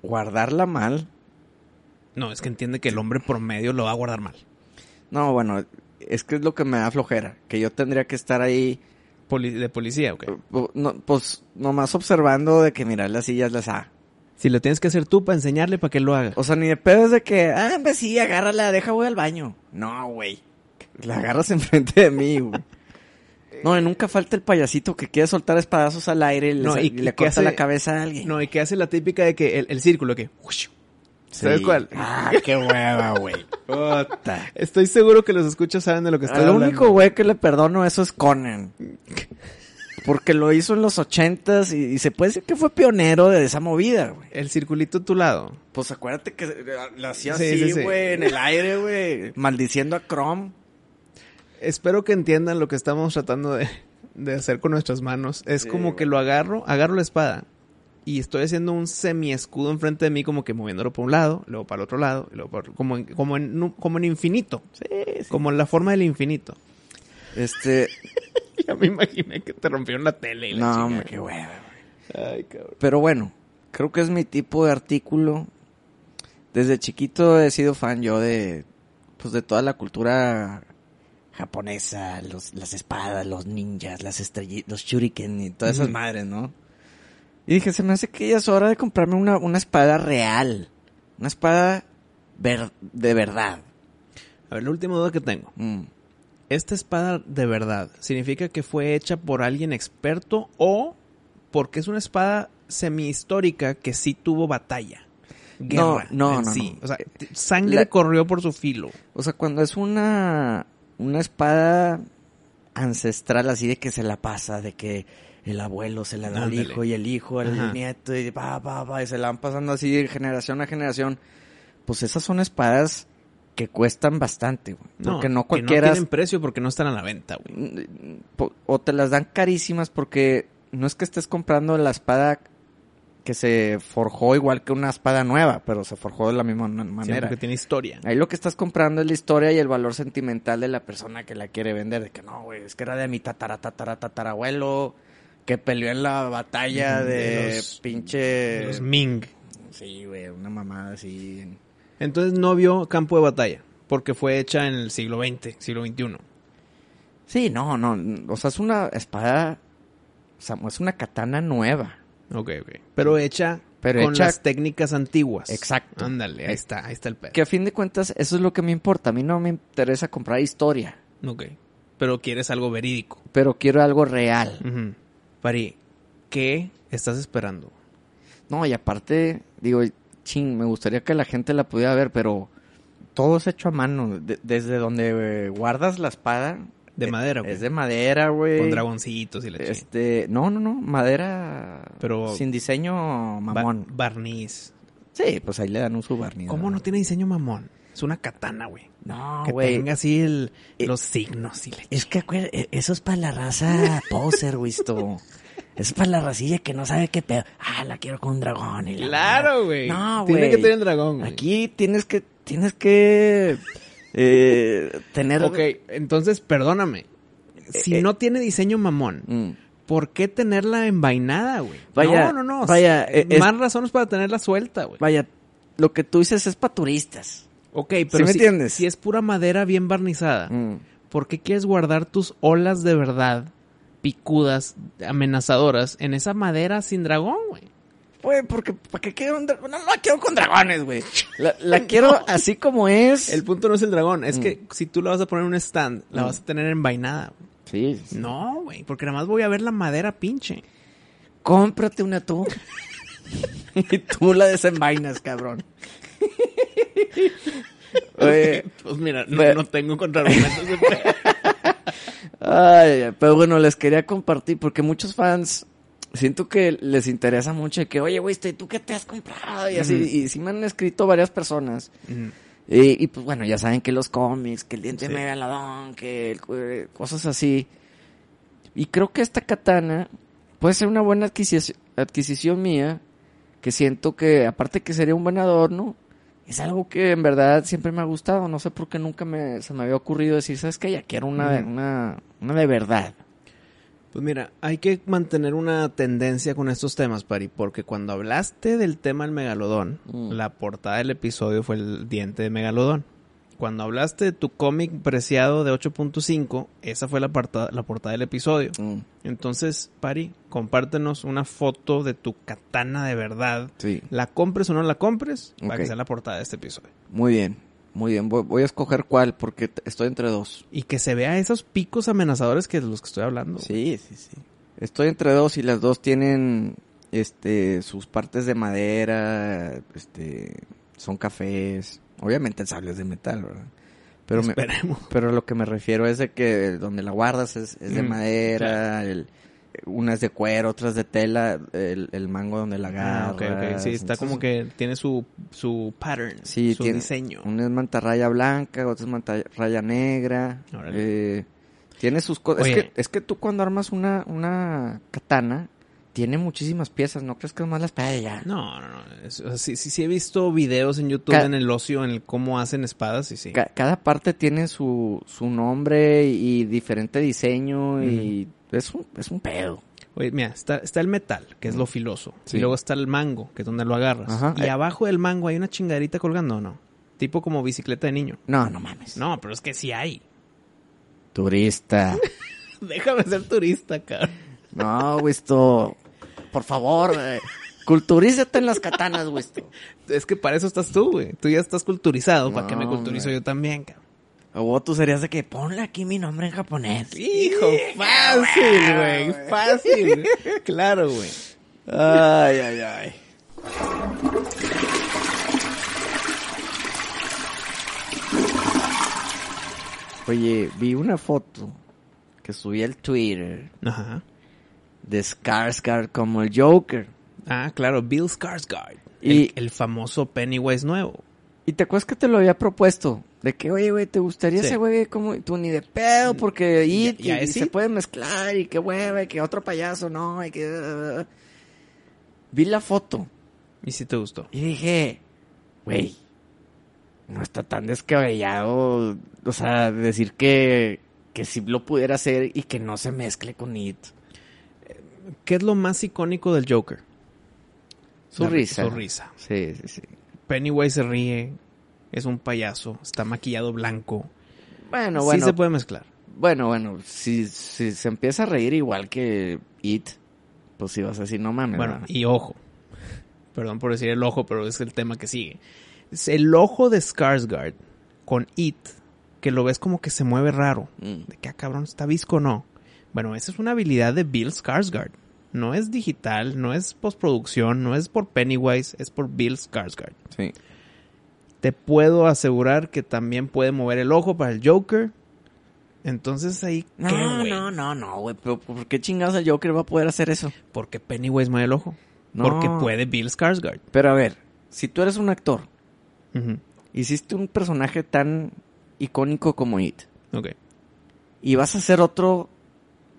guardarla mal. No, es que entiende que el hombre promedio lo va a guardar mal. No, bueno, es que es lo que me da flojera. Que yo tendría que estar ahí, Poli- de policía, ok. pu- no, pues nomás observando de que mirar las sillas las ah. Si lo tienes que hacer tú para enseñarle para que lo haga. O sea, ni de pedo es de que, ah, pues sí, agárrala, deja, voy al baño. No, güey. La agarras enfrente de mí, güey. No, y nunca falta el payasito que quiere soltar espadazos al aire y le, No, sa- y- y le y que corta hace- la cabeza a alguien. No, y que hace la típica de que el, el círculo que... ¿Sabes Sí. cuál? Ah, qué hueva, güey. Puta. Estoy seguro que los escuchas saben de lo que estoy Al hablando. único güey que le perdono eso es Conan. Porque lo hizo en los ochentas y, y se puede decir que fue pionero de esa movida, güey. El circulito a tu lado. Pues acuérdate que lo hacía Sí, así, sí, sí. güey, en el aire, güey. Maldiciendo a Chrome. Espero que entiendan lo que estamos tratando de, de hacer con nuestras manos. Es como que lo agarro, agarro la espada y estoy haciendo un semi escudo enfrente de mí, como que moviéndolo por un lado, luego para el otro lado, y luego por- como, en, como, en, como en infinito. Como en la forma del infinito. Este, Ya me imaginé que te rompieron la tele y la no, hombre, qué hueva, güey. Ay, cabrón. Pero bueno, creo que es mi tipo de artículo. Desde chiquito he sido fan yo de, pues de toda la cultura japonesa, los, las espadas, los ninjas, las estrellitas, los shuriken y todas esas madres, ¿no? Y dije, se me hace que ya es hora de comprarme una, una espada real. Una espada ver- de verdad. A ver, la última duda que tengo. Mm. ¿Esta espada de verdad significa que fue hecha por alguien experto o porque es una espada semi-histórica que sí tuvo batalla? Guerra No, no, no, sí. no. O sea, sangre la- corrió por su filo. O sea, cuando es una, una espada ancestral así de que se la pasa, de que el abuelo se la da al hijo y el hijo al Ajá. nieto y pa, pa, pa, y se la van pasando así de generación a generación, pues esas son espadas que cuestan bastante, güey. Porque no, que cualquiera... no tienen precio porque no están a la venta, güey. po- o te las dan carísimas porque no es que estés comprando la espada que se forjó igual que una espada nueva, pero se forjó de la misma ma- Sí, manera. porque tiene historia. Ahí lo que estás comprando es la historia y el valor sentimental de la persona que la quiere vender. De que no, güey, es que era de mi tatara, tatara, tatarabuelo que peleó en la batalla de, de los- pinche... Los Ming. Sí, güey, una mamada así. Entonces no vio campo de batalla porque fue hecha en el siglo XX, siglo XXI. Sí, no, no, o sea, es una espada, o sea, es una katana nueva. Ok, ok. Pero hecha Pero con hecha- las técnicas antiguas. Exacto. Ándale, ahí está, ahí está el pedo. Que a fin de cuentas, eso es lo que me importa. A mí no me interesa comprar historia, Ok. Pero quieres algo verídico. pero quiero algo real. Ujú. Pari, ¿qué estás esperando? No, y aparte, digo, ching, me gustaría que la gente la pudiera ver, pero todo es hecho a mano. De- desde donde eh, guardas la espada. De eh, madera, Es ok. de madera, güey. Con dragoncitos y la. Este, no, no, no, madera. Pero- Sin diseño Ba- mamón. barniz. Sí, pues ahí le dan un su barniz. ¿Cómo no tiene diseño mamón? Es una katana, güey. No, que güey. tenga así el, Eh, los signos y Es que eh, eso es para la raza poser, Wisto. Es para la racilla que no sabe qué pedo. Ah, la quiero con un dragón. y la Claro, güey. No, Tiene güey. que tener el dragón, güey. Aquí tienes que, tienes que eh, tener. Ok, entonces perdóname. Si Eh, no tiene diseño mamón, Mm. ¿por qué tenerla envainada, güey? Vaya, no, no, no. vaya, es- Más razones para tenerla suelta, güey. Vaya, lo que tú dices es para turistas. Ok, pero me si, entiendes? si es pura madera bien barnizada, Mm. ¿por qué quieres guardar tus olas de verdad picudas, amenazadoras, en esa madera sin dragón, güey. Güey, porque ¿para qué quiero un dragón? No, no la quiero con dragones, güey. La, la quiero así como es. El punto no es el dragón, es Mm. que si tú la vas a poner en un stand, la Mm. vas a tener envainada. sí. No, güey, porque nada más voy a ver la madera pinche. Cómprate una tú. y tú la desenvainas, cabrón. Oye, Pues mira, no, Ve- no tengo contraargumentos. ay, pero bueno, les quería compartir porque muchos fans siento que les interesa mucho que, oye, güey, este, ¿tú qué te has comprado? Y así, y sí me han escrito varias personas. Y, y, pues bueno, ya saben que los cómics, que el diente Sí. de megalodón, que el- eh, cosas así. Y creo que esta katana puede ser una buena adquisición, adquisición mía, que siento que aparte que sería un buen adorno, es algo que en verdad siempre me ha gustado. No sé por qué nunca me, se me había ocurrido decir, ¿sabes qué? Ya quiero una, de- una, una de verdad. Pues mira, hay que mantener una tendencia con estos temas, Pari, porque cuando hablaste del tema del megalodón, Mm. la portada del episodio fue el diente de megalodón. Cuando hablaste de tu cómic preciado de 8.5, esa fue la, portada- la portada del episodio. Mm, Entonces, Pari, compártenos una foto de tu katana de verdad. sí, La compres o no la compres, para que sea la portada de este episodio. muy bien, muy bien. Voy, voy a escoger cuál porque estoy entre dos. Y que se vea esos picos amenazadores que de los que estoy hablando. Sí, sí, sí. Estoy entre dos y las dos tienen este sus partes de madera, este son cafés. Obviamente el sable es de metal, ¿verdad? Pero me, pero lo que me refiero es de que donde la guardas es, es de Mm, madera, el, una es de cuero, otra es de tela, el, el mango donde la Ah, agarras. ok, ok. Sí, está como que tiene su, su pattern, Sí, su tiene diseño. Una es mantarraya blanca, otra es mantarraya negra. Eh, tiene sus cosas. Es que, es que tú cuando armas una, una katana, tiene muchísimas piezas. ¿No crees que es más la espada y ya? No, no, no. Es- o sea, sí, sí, sí he visto videos en YouTube en el ocio en el cómo hacen espadas y sí. Ca- cada parte tiene su, su nombre y diferente diseño y es un, es un pedo. Oye, mira, está, está el metal, que es lo filoso. Sí. Y luego está el mango, que es donde lo agarras. Ajá. Y abajo del mango hay una chingaderita colgando, ¿o no? Tipo como bicicleta de niño. No, no mames. No, pero es que sí hay. Turista. Déjame ser turista, cabrón. No, esto. Por favor, eh, culturízate en las katanas, esto. Es que para eso estás tú, güey. Tú ya estás culturizado. ¿Para qué me No, culturizo yo también, cabrón? O tú serías de que ponle aquí mi nombre en japonés. Hijo, fácil, güey. Fácil. claro, güey. Ay, ay, ay. Oye, vi una foto que subí al Twitter Ajá. De Skarsgård como el Joker. Ah, claro, Bill Skarsgård. Y- el, el famoso Pennywise nuevo. Y te acuerdas que te lo había propuesto. De que, oye, güey, ¿te gustaría Sí. ese güey como y tú ni de pedo? Porque y, y es se puede mezclar y qué hueva y que otro payaso no y que... Vi la foto ¿Y si te gustó? y dije, güey, no está tan descabellado, o sea, decir que, que sí lo pudiera hacer y que no se mezcle con It. ¿Qué es lo más icónico del Joker? Su La- risa. Su risa. Sí, sí, sí. Pennywise se ríe, es un payaso, está maquillado blanco. Bueno, sí bueno, se puede mezclar. bueno, bueno, si, si se empieza a reír igual que It, pues sí vas a decir, no mames. Bueno, y ojo. Perdón por decir el ojo, pero es el tema que sigue. Es el ojo de Skarsgård con It, que lo ves como que se mueve raro. Mm. De que, ah, cabrón, ¿está visco o no? Bueno, esa es una habilidad de Bill Skarsgård. No es digital, no es postproducción, no es por Pennywise, es por Bill Skarsgård. Sí. Te puedo asegurar que también puede mover el ojo para el Joker. Entonces ahí, ¿qué, No, no, no, no, güey, pero ¿por qué chingados el Joker va a poder hacer eso? Porque Pennywise mueve el ojo. No. Porque puede Bill Skarsgård. Pero a ver, si tú eres un actor, Ujú. hiciste un personaje tan icónico como It, Ok. y vas a hacer otro,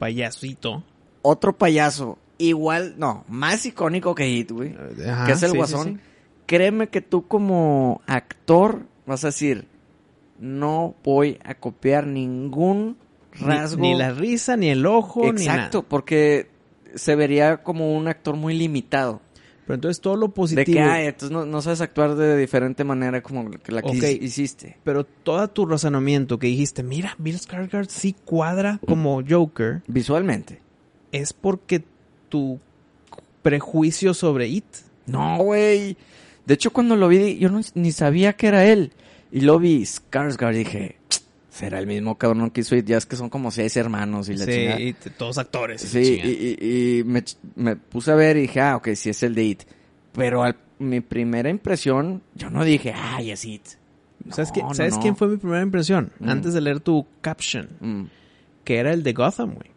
Payasito. otro payaso, igual, no, más icónico que It, güey, Ajá, que es el sí, Guasón, sí. créeme que tú como actor vas a decir, no voy a copiar ningún Ni- rasgo. Ni, la risa, ni el ojo, ni nada. Exacto, porque se vería como un actor muy limitado. Pero entonces todo lo De positivo. que, ay, entonces no, no sabes actuar de diferente manera como la que Ok. hici- hiciste. Pero todo tu razonamiento que dijiste, mira, Bill Skarsgård sí cuadra como Joker. Visualmente. es porque tu prejuicio sobre It. No, güey. De hecho, cuando lo vi, yo no, ni sabía que era él. Y lo vi Skarsgård y dije, será el mismo cabrón que hizo It. Ya es que son como seis hermanos y la Sí, chingada. y t- todos actores. Sí, y, y- y me, puse a ver y dije, ah, ok, sí es el de It. Pero al- mi primera impresión, yo no dije, ay, es It. ¿Sabes, quién, no, ¿sabes no. quién fue mi primera impresión? Mm. Antes de leer tu caption. Mm. Que era el de Gotham, güey.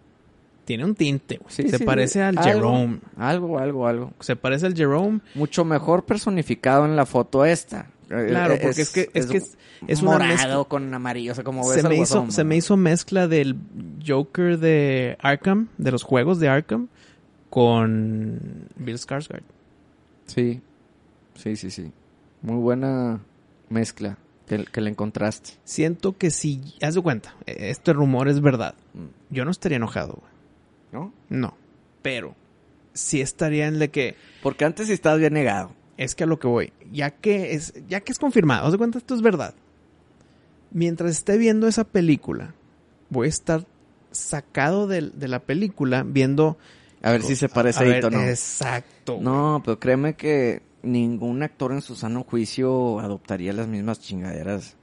Tiene un tinte, güey. Sí, Se sí, parece al algo, Jerome. Algo, algo, algo. Se parece al Jerome. Mucho mejor personificado en la foto esta. Claro, porque es, que es, que es, es una morado mezcla. con amarillo, o sea, como ves Se me, hizo, Guasón, se ¿no? me hizo mezcla del Joker de Arkham, de los juegos de Arkham, con Bill Skarsgård. Sí, sí, sí, sí. Muy buena mezcla que, que le encontraste. Siento que si, haz de cuenta, eh, este rumor es verdad. Mm. Yo no estaría enojado, güey. ¿No? No. Pero, sí estaría en de que, Porque antes sí estabas bien negado. Es que a lo que voy, ya que es, ya que es confirmado, haz de cuenta esto es verdad. Mientras esté viendo esa película, voy a estar sacado del- de, la película viendo... A ver si se parece a a o no. Exacto. No, pero créeme que ningún actor en su sano juicio adoptaría las mismas chingaderas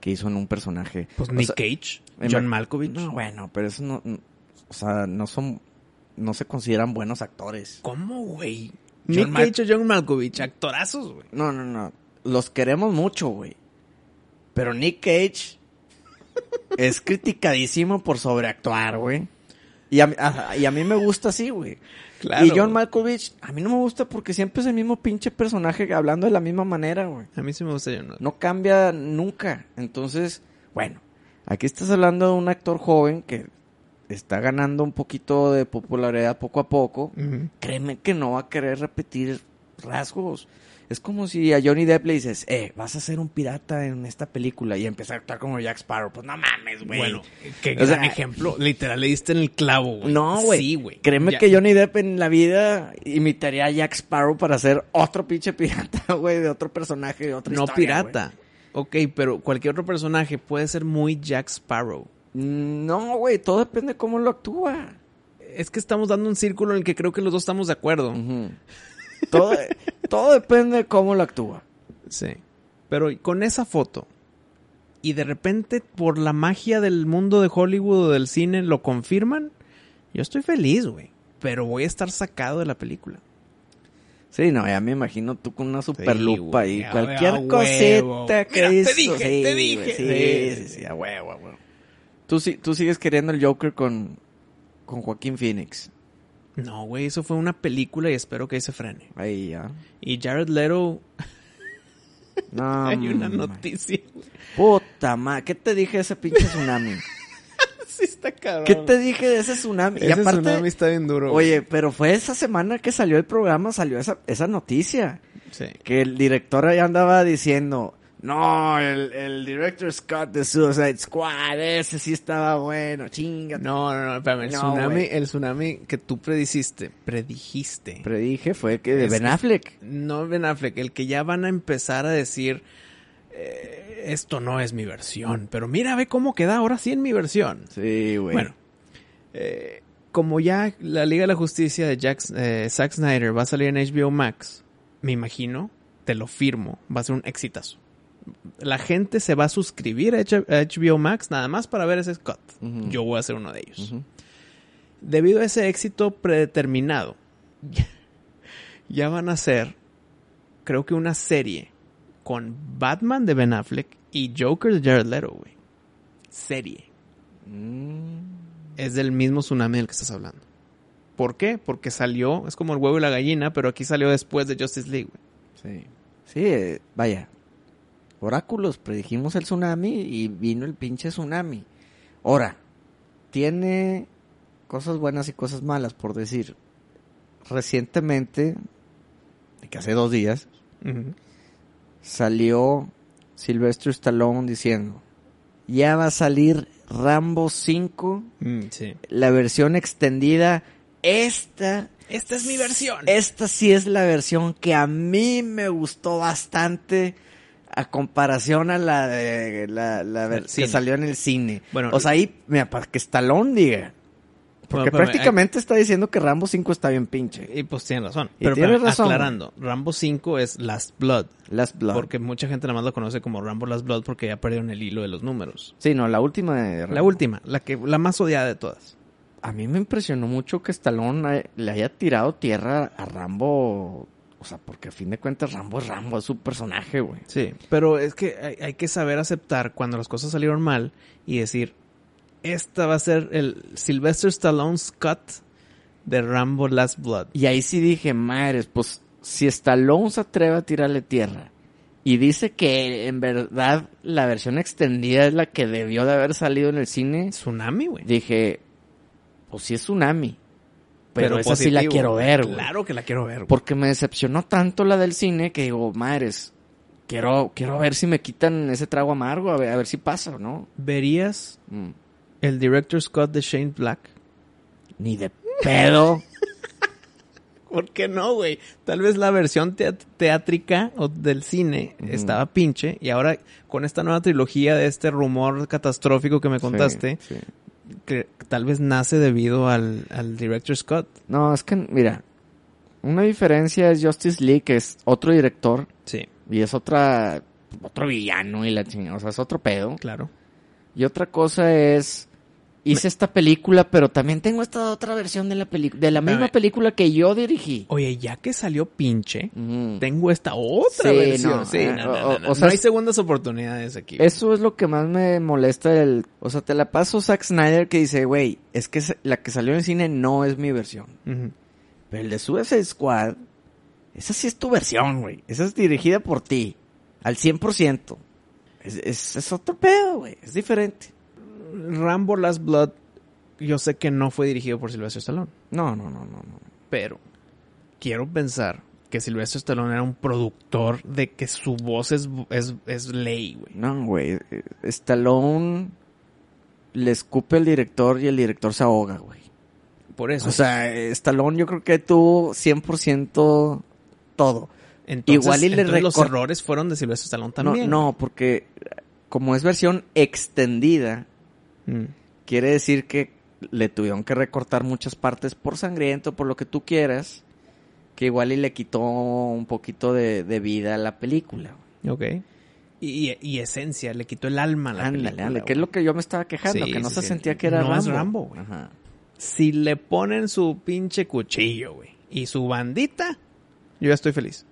que hizo en un personaje. Pues O Nick sea, Cage, John Malkovich. No, bueno, pero eso no, no- o sea, no son, no se consideran buenos actores. ¿Cómo, güey? Nick Cage o John Malkovich, actorazos, güey. No, no, no, los queremos mucho, güey. Pero Nick Cage es criticadísimo por sobreactuar, güey. Y a, mí- a- y a mí me gusta así, güey. Claro. Y John Malkovich, a mí no me gusta porque siempre es el mismo pinche personaje hablando de la misma manera, güey. A mí sí me gusta John Malkovich. No cambia nunca. Entonces, bueno, aquí estás hablando de un actor joven que está ganando un poquito de popularidad poco a poco. Créeme que no va a querer repetir rasgos. Es como si a Johnny Depp le dices, eh, vas a ser un pirata en esta película y empieza a actuar como Jack Sparrow. Pues no mames, güey. Bueno, qué O gran sea, ejemplo. Literal, le diste en el clavo, güey. No, güey. Sí, güey. Créeme Ya- que Johnny Depp en la vida imitaría a Jack Sparrow para ser otro pinche pirata, güey, de otro personaje, de otra No historia, pirata. Ok, pero cualquier otro personaje puede ser muy Jack Sparrow. No, güey, todo depende de cómo lo actúa. Es que estamos dando un círculo en el que creo que los dos estamos de acuerdo. Todo, todo depende de cómo lo actúa. Sí. Pero con esa foto, y de repente por la magia del mundo de Hollywood o del cine lo confirman, yo estoy feliz, güey. Pero voy a estar sacado de la película. Sí, no, ya me imagino tú con una super lupa y cualquier cosita que Mira, te dije, sí, te dije. Sí, Sí. sí, sí, a huevo, a huevo. Tú, sí- tú sigues queriendo el Joker con, con Joaquín Phoenix. No, güey, eso fue una película y espero que ahí se frene. Ahí ya. Y Jared Leto, No, hay una noticia. Puta madre, ¿qué te dije de ese pinche tsunami? sí está cabrón. ¿Qué te dije de ese tsunami? Ese tsunami está bien duro. güey. oye, pero fue esa semana que salió el programa, salió esa, esa noticia. Sí. Que el director ahí andaba diciendo, no, el, el director Scott de Suicide Squad, ese sí estaba bueno, chinga. No, no, no, espérame. El, No, tsunami, el tsunami que tú predijiste, predijiste. Predije fue que de Es Ben que- Affleck. No Ben Affleck, el que ya van a empezar a decir, eh, esto no es mi versión, pero mira, ve cómo queda ahora sí en mi versión. Sí, güey. Bueno, eh, como ya la Liga de la Justicia de Jack, eh, Zack Snyder va a salir en HBO Max, me imagino, te lo firmo, va a ser un exitazo. La gente se va a suscribir a HBO Max nada más para ver ese Scott. Yo voy a ser uno de ellos. Debido a ese éxito predeterminado, ya, van a hacer, creo que una serie con Batman de Ben Affleck y Joker de Jared Leto, güey. Serie. Mm, Es del mismo tsunami del que estás hablando. ¿Por qué? Porque salió, es como el huevo y la gallina, pero aquí salió después de Justice League, güey. sí. Sí, eh, vaya. Oráculos, predijimos el tsunami y vino el pinche tsunami. Ahora, tiene cosas buenas y cosas malas, por decir. Recientemente, de que hace dos días, salió Sylvester Stallone diciendo, ya va a salir Rambo 5, Mm, sí. la versión extendida. Esta, Esta es mi versión. esta sí es la versión que a mí me gustó bastante a comparación a la de la, la cine. que salió en el cine. Bueno, o sea, ahí, mira, para que Stallone diga, Porque Bueno, pero prácticamente está diciendo que Rambo 5 está bien pinche. Y pues tiene razón. Y Pero tienes espérame, razón, aclarando, Rambo 5 es Last Blood. Last Blood. Porque mucha gente nada más lo conoce como Rambo Last Blood porque ya perdieron el hilo de los números. Sí, no, la última de La Rambo. última, la que la más odiada de todas. A mí me impresionó mucho que Stallone le haya tirado tierra a Rambo. O sea, porque a fin de cuentas Rambo es Rambo, es su personaje, güey. Sí, pero es que hay, hay que saber aceptar cuando las cosas salieron mal y decir, esta va a ser el Sylvester Stallone's cut de Rambo Last Blood. Y ahí sí dije, madres, pues si Stallone se atreve a tirarle tierra y dice que en verdad la versión extendida es la que debió de haber salido en el cine, Tsunami, güey. dije, pues sí es Tsunami. Pero, esa sí la quiero ver, güey. Claro que la quiero ver, güey. Porque me decepcionó tanto la del cine que digo, madres, quiero, quiero ver si me quitan ese trago amargo, a ver, a ver si pasa o no. ¿Verías Mm, el director's cut de Shane Black? Ni de pedo. ¿Por qué no, güey? Tal vez la versión teat- teátrica o del cine estaba pinche y ahora con esta nueva trilogía de este rumor catastrófico que me contaste, Sí, sí. Que tal vez nace debido al, al director's cut. No, es que, mira, una diferencia es Justice League, que es otro director, Sí, y es otra, otro villano y la chingada, o sea, es otro pedo. claro. Y otra cosa es, hice esta película, pero también tengo esta otra versión de la película, de la misma película que yo dirigí. Oye, ya que salió pinche, tengo esta otra Sí, versión. no, sí, eh, no, no, o- no, sea, hay segundas oportunidades aquí. Eso es lo que más me molesta del... O sea, te la paso Zack Snyder que dice, güey, es que la que salió en cine no es mi versión. Pero el de Suicide Squad, esa sí es tu versión, güey. Esa es dirigida por ti, al 100%. Es, es, es otro pedo, güey. Es diferente. Rambo Last Blood, yo sé que no fue dirigido por Sylvester Stallone, No, no, no, no, no. pero quiero pensar que Sylvester Stallone era un productor de que su voz es, es, es ley, güey. No, güey. Stallone le escupe al director y el director se ahoga, güey. Por eso. O sea, Stallone yo creo que tuvo 100% todo. entonces, igual y le los errores fueron de Sylvester Stallone No, también. no, porque como es versión extendida, Mm. quiere decir que le tuvieron que recortar muchas partes por sangriento, por lo que tú quieras, que igual y le quitó un poquito de, de vida a la película. Ok. Y, esencia, le quitó el alma a la Ándale, película, ándale, que es lo que yo me estaba quejando, Sí, que no sí, se sí. sentía que era No Rambo. es Rambo, güey. Ajá. Si le ponen su pinche cuchillo, güey, y su bandita, yo ya estoy feliz.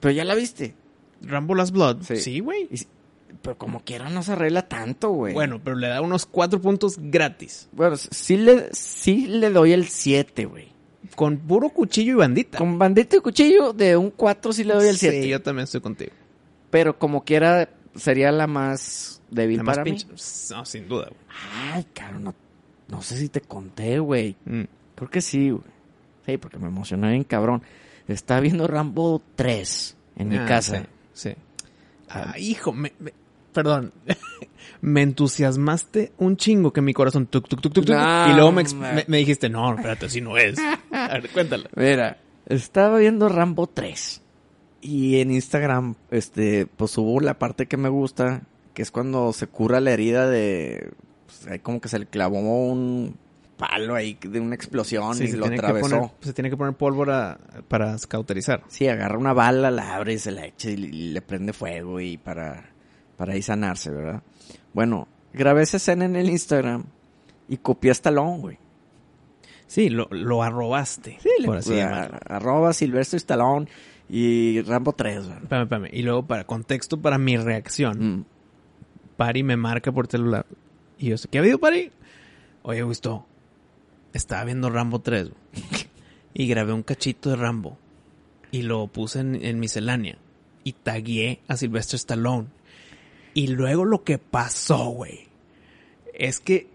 Pero ya la viste. Rambo Last Blood. Sí. Sí, güey. Pero como quiera no se arregla tanto, güey. Bueno, pero le da unos cuatro puntos gratis. Bueno, sí le, sí le doy el 7, güey. Con puro cuchillo y bandita. Con bandita y cuchillo, de un 4 sí le doy el 7. Sí, yo también estoy contigo. Pero como quiera, sería la más débil La más para mí. No, sin duda, güey. Ay, caro, no, no sé si te conté, güey. Mm. Creo que sí, güey. Sí, porque me emocioné bien cabrón. Estaba viendo Rambo 3 en mi Ah, casa. Sí. sí. Ah, hijo, me, me- perdón. me entusiasmaste un chingo que mi corazón tuk tuk tuk tuk tuk, No, y luego me, me- me dijiste, no, espérate, así no es. A ver, cuéntala. Mira, estaba viendo Rambo 3. Y en Instagram, este, pues hubo la parte que me gusta, que es cuando se cura la herida de... Pues, como que se le clavó un palo ahí de una explosión Sí, y se, lo atravesó. poner, se tiene que poner pólvora para cauterizar. Sí, agarra una bala, la abre y se la echa y le- le prende fuego y para, para ahí sanarse, ¿verdad? Bueno, grabé esa escena en el Instagram y copié a Stallone, güey. Sí, lo, lo arrobaste. por así A-. Arroba Silvestre Stallone y Rambo 3, güey. Espérame, espérame. Y luego, para contexto, para mi reacción, Mm. Pari me marca por celular. Y yo, ¿qué ha habido, Pari? Oye, Gusto, estaba viendo Rambo 3. güey. y grabé un cachito de Rambo. Y lo puse en, en miscelánea. Y tagué a Sylvester Stallone. Y luego lo que pasó, güey. Es que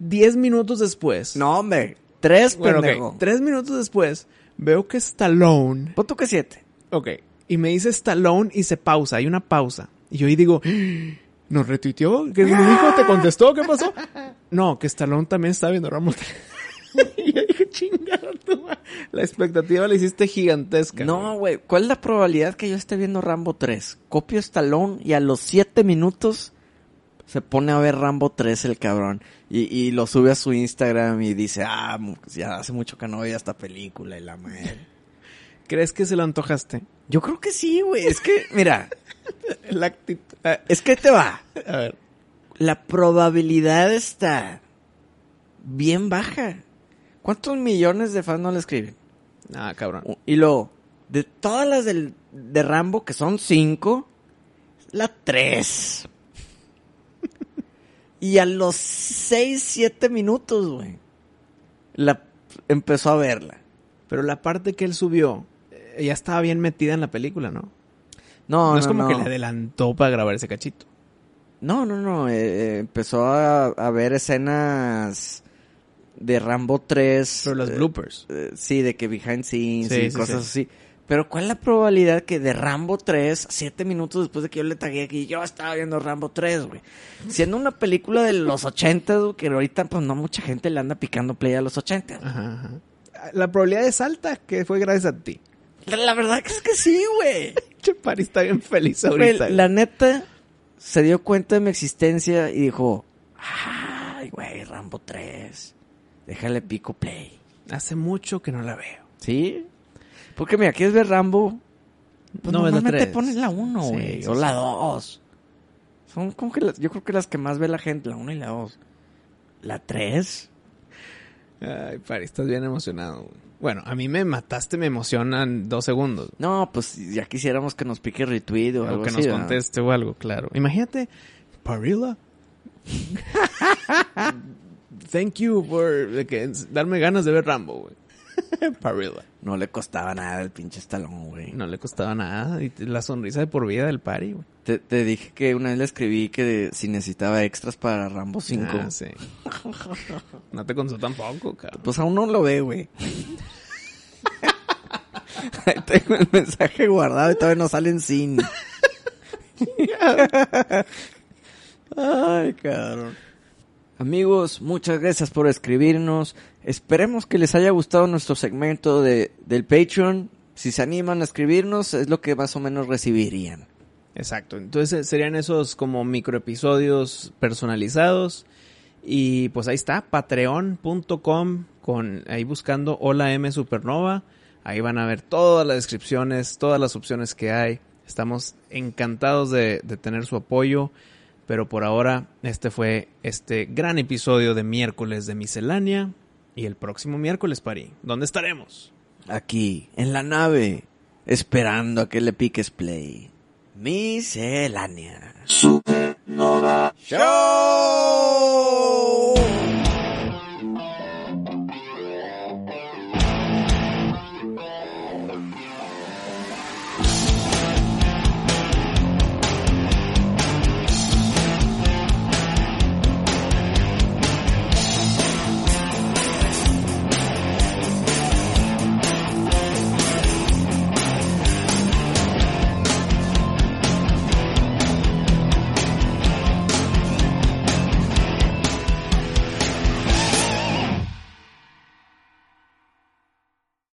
10 minutos después. No, hombre. Tres, bueno, pendejo. ok. Tres minutos después, veo que Stallone. Tú que siete. Ok. Y me dice Stallone y se pausa. Hay una pausa. Y yo ahí digo, ¿nos retuiteó? ¿Qué me dijo? ¿Te contestó? ¿Qué pasó? No, que Stallone también está viendo Rambo 3. y yo dije, chingada tú. ma". La expectativa la hiciste gigantesca. No, güey. ¿Cuál es la probabilidad que yo esté viendo Rambo 3? Copio Stallone y a los siete minutos Se pone a ver Rambo 3 el cabrón. Y, y lo sube a su Instagram y dice, ah, ya hace mucho que no veía esta película y la madre. ¿Crees que se lo antojaste? Yo creo que sí, güey. Es que, mira, La actitud. ah, es que te va. A ver. La probabilidad está bien baja. ¿Cuántos millones de fans no le escriben? Ah, cabrón. Y luego, de todas las del, de Rambo, que son cinco, la tres. y a los seis, siete minutos, güey, la empezó a verla. Pero la parte que él subió eh, ya estaba bien metida en la película, ¿no? No, No, no, es como no. que le adelantó para grabar ese cachito. No, no, no. eh, eh, empezó a, a ver escenas de Rambo 3. Pero las eh, bloopers. eh, sí, de que behind scenes Sí, y sí, cosas sí. así. Pero ¿cuál es la probabilidad que de Rambo 3, siete minutos después de que yo le tagué aquí, yo estaba viendo Rambo 3, güey? Siendo una película de los 80, güey, que ahorita pues no mucha gente le anda picando play a los 80. Ajá, ajá. La probabilidad es alta que fue gracias a ti. La, la verdad que es que sí, güey. Che, Pari está bien feliz ahorita. La neta se dio cuenta de mi existencia y dijo, ay, güey, Rambo 3, déjale pico play. Hace mucho que no la veo. ¿Sí? Porque mira, ¿quieres ver Rambo? Pues No, la normalmente tres. pones la 1, Sí, güey, sí, o la 2. Son como que las, yo creo que las que más ve la gente, la 1 y la 2. La 3. Ay, Pari, estás bien emocionado. güey. Bueno, a mí me mataste, me emocionan dos segundos. No, pues ya quisiéramos que nos pique retweet o O algo que así. nos conteste o algo, claro. Imagínate, Parilla. Thank you por que- darme ganas de ver Rambo, güey. Parilla. No le costaba nada el pinche estalón, güey. No le costaba nada. Y la sonrisa de por vida del Pari, güey. Te, te dije que una vez le escribí que si necesitaba extras para Rambo 5. Ah, sí. No te contó tampoco, cabrón. Pues aún no lo ve, güey. Ahí tengo el mensaje guardado y todavía no salen sin. Ay, cabrón. Amigos, muchas gracias por escribirnos. Esperemos que les haya gustado nuestro segmento de, del Patreon. Si se animan a escribirnos, es lo que más o menos recibirían. Exacto. Entonces serían esos como microepisodios personalizados. Y pues ahí está, patreon.com con ahí buscando Hola M Supernova. Ahí van a ver todas las descripciones, todas las opciones que hay. Estamos encantados de, de tener su apoyo. Pero por ahora, este fue este gran episodio de miércoles de miscelánea. Y el próximo miércoles, Pari, ¿dónde estaremos? Aquí, en la nave, esperando a que le piques play. Miscelánea. Supernova Show.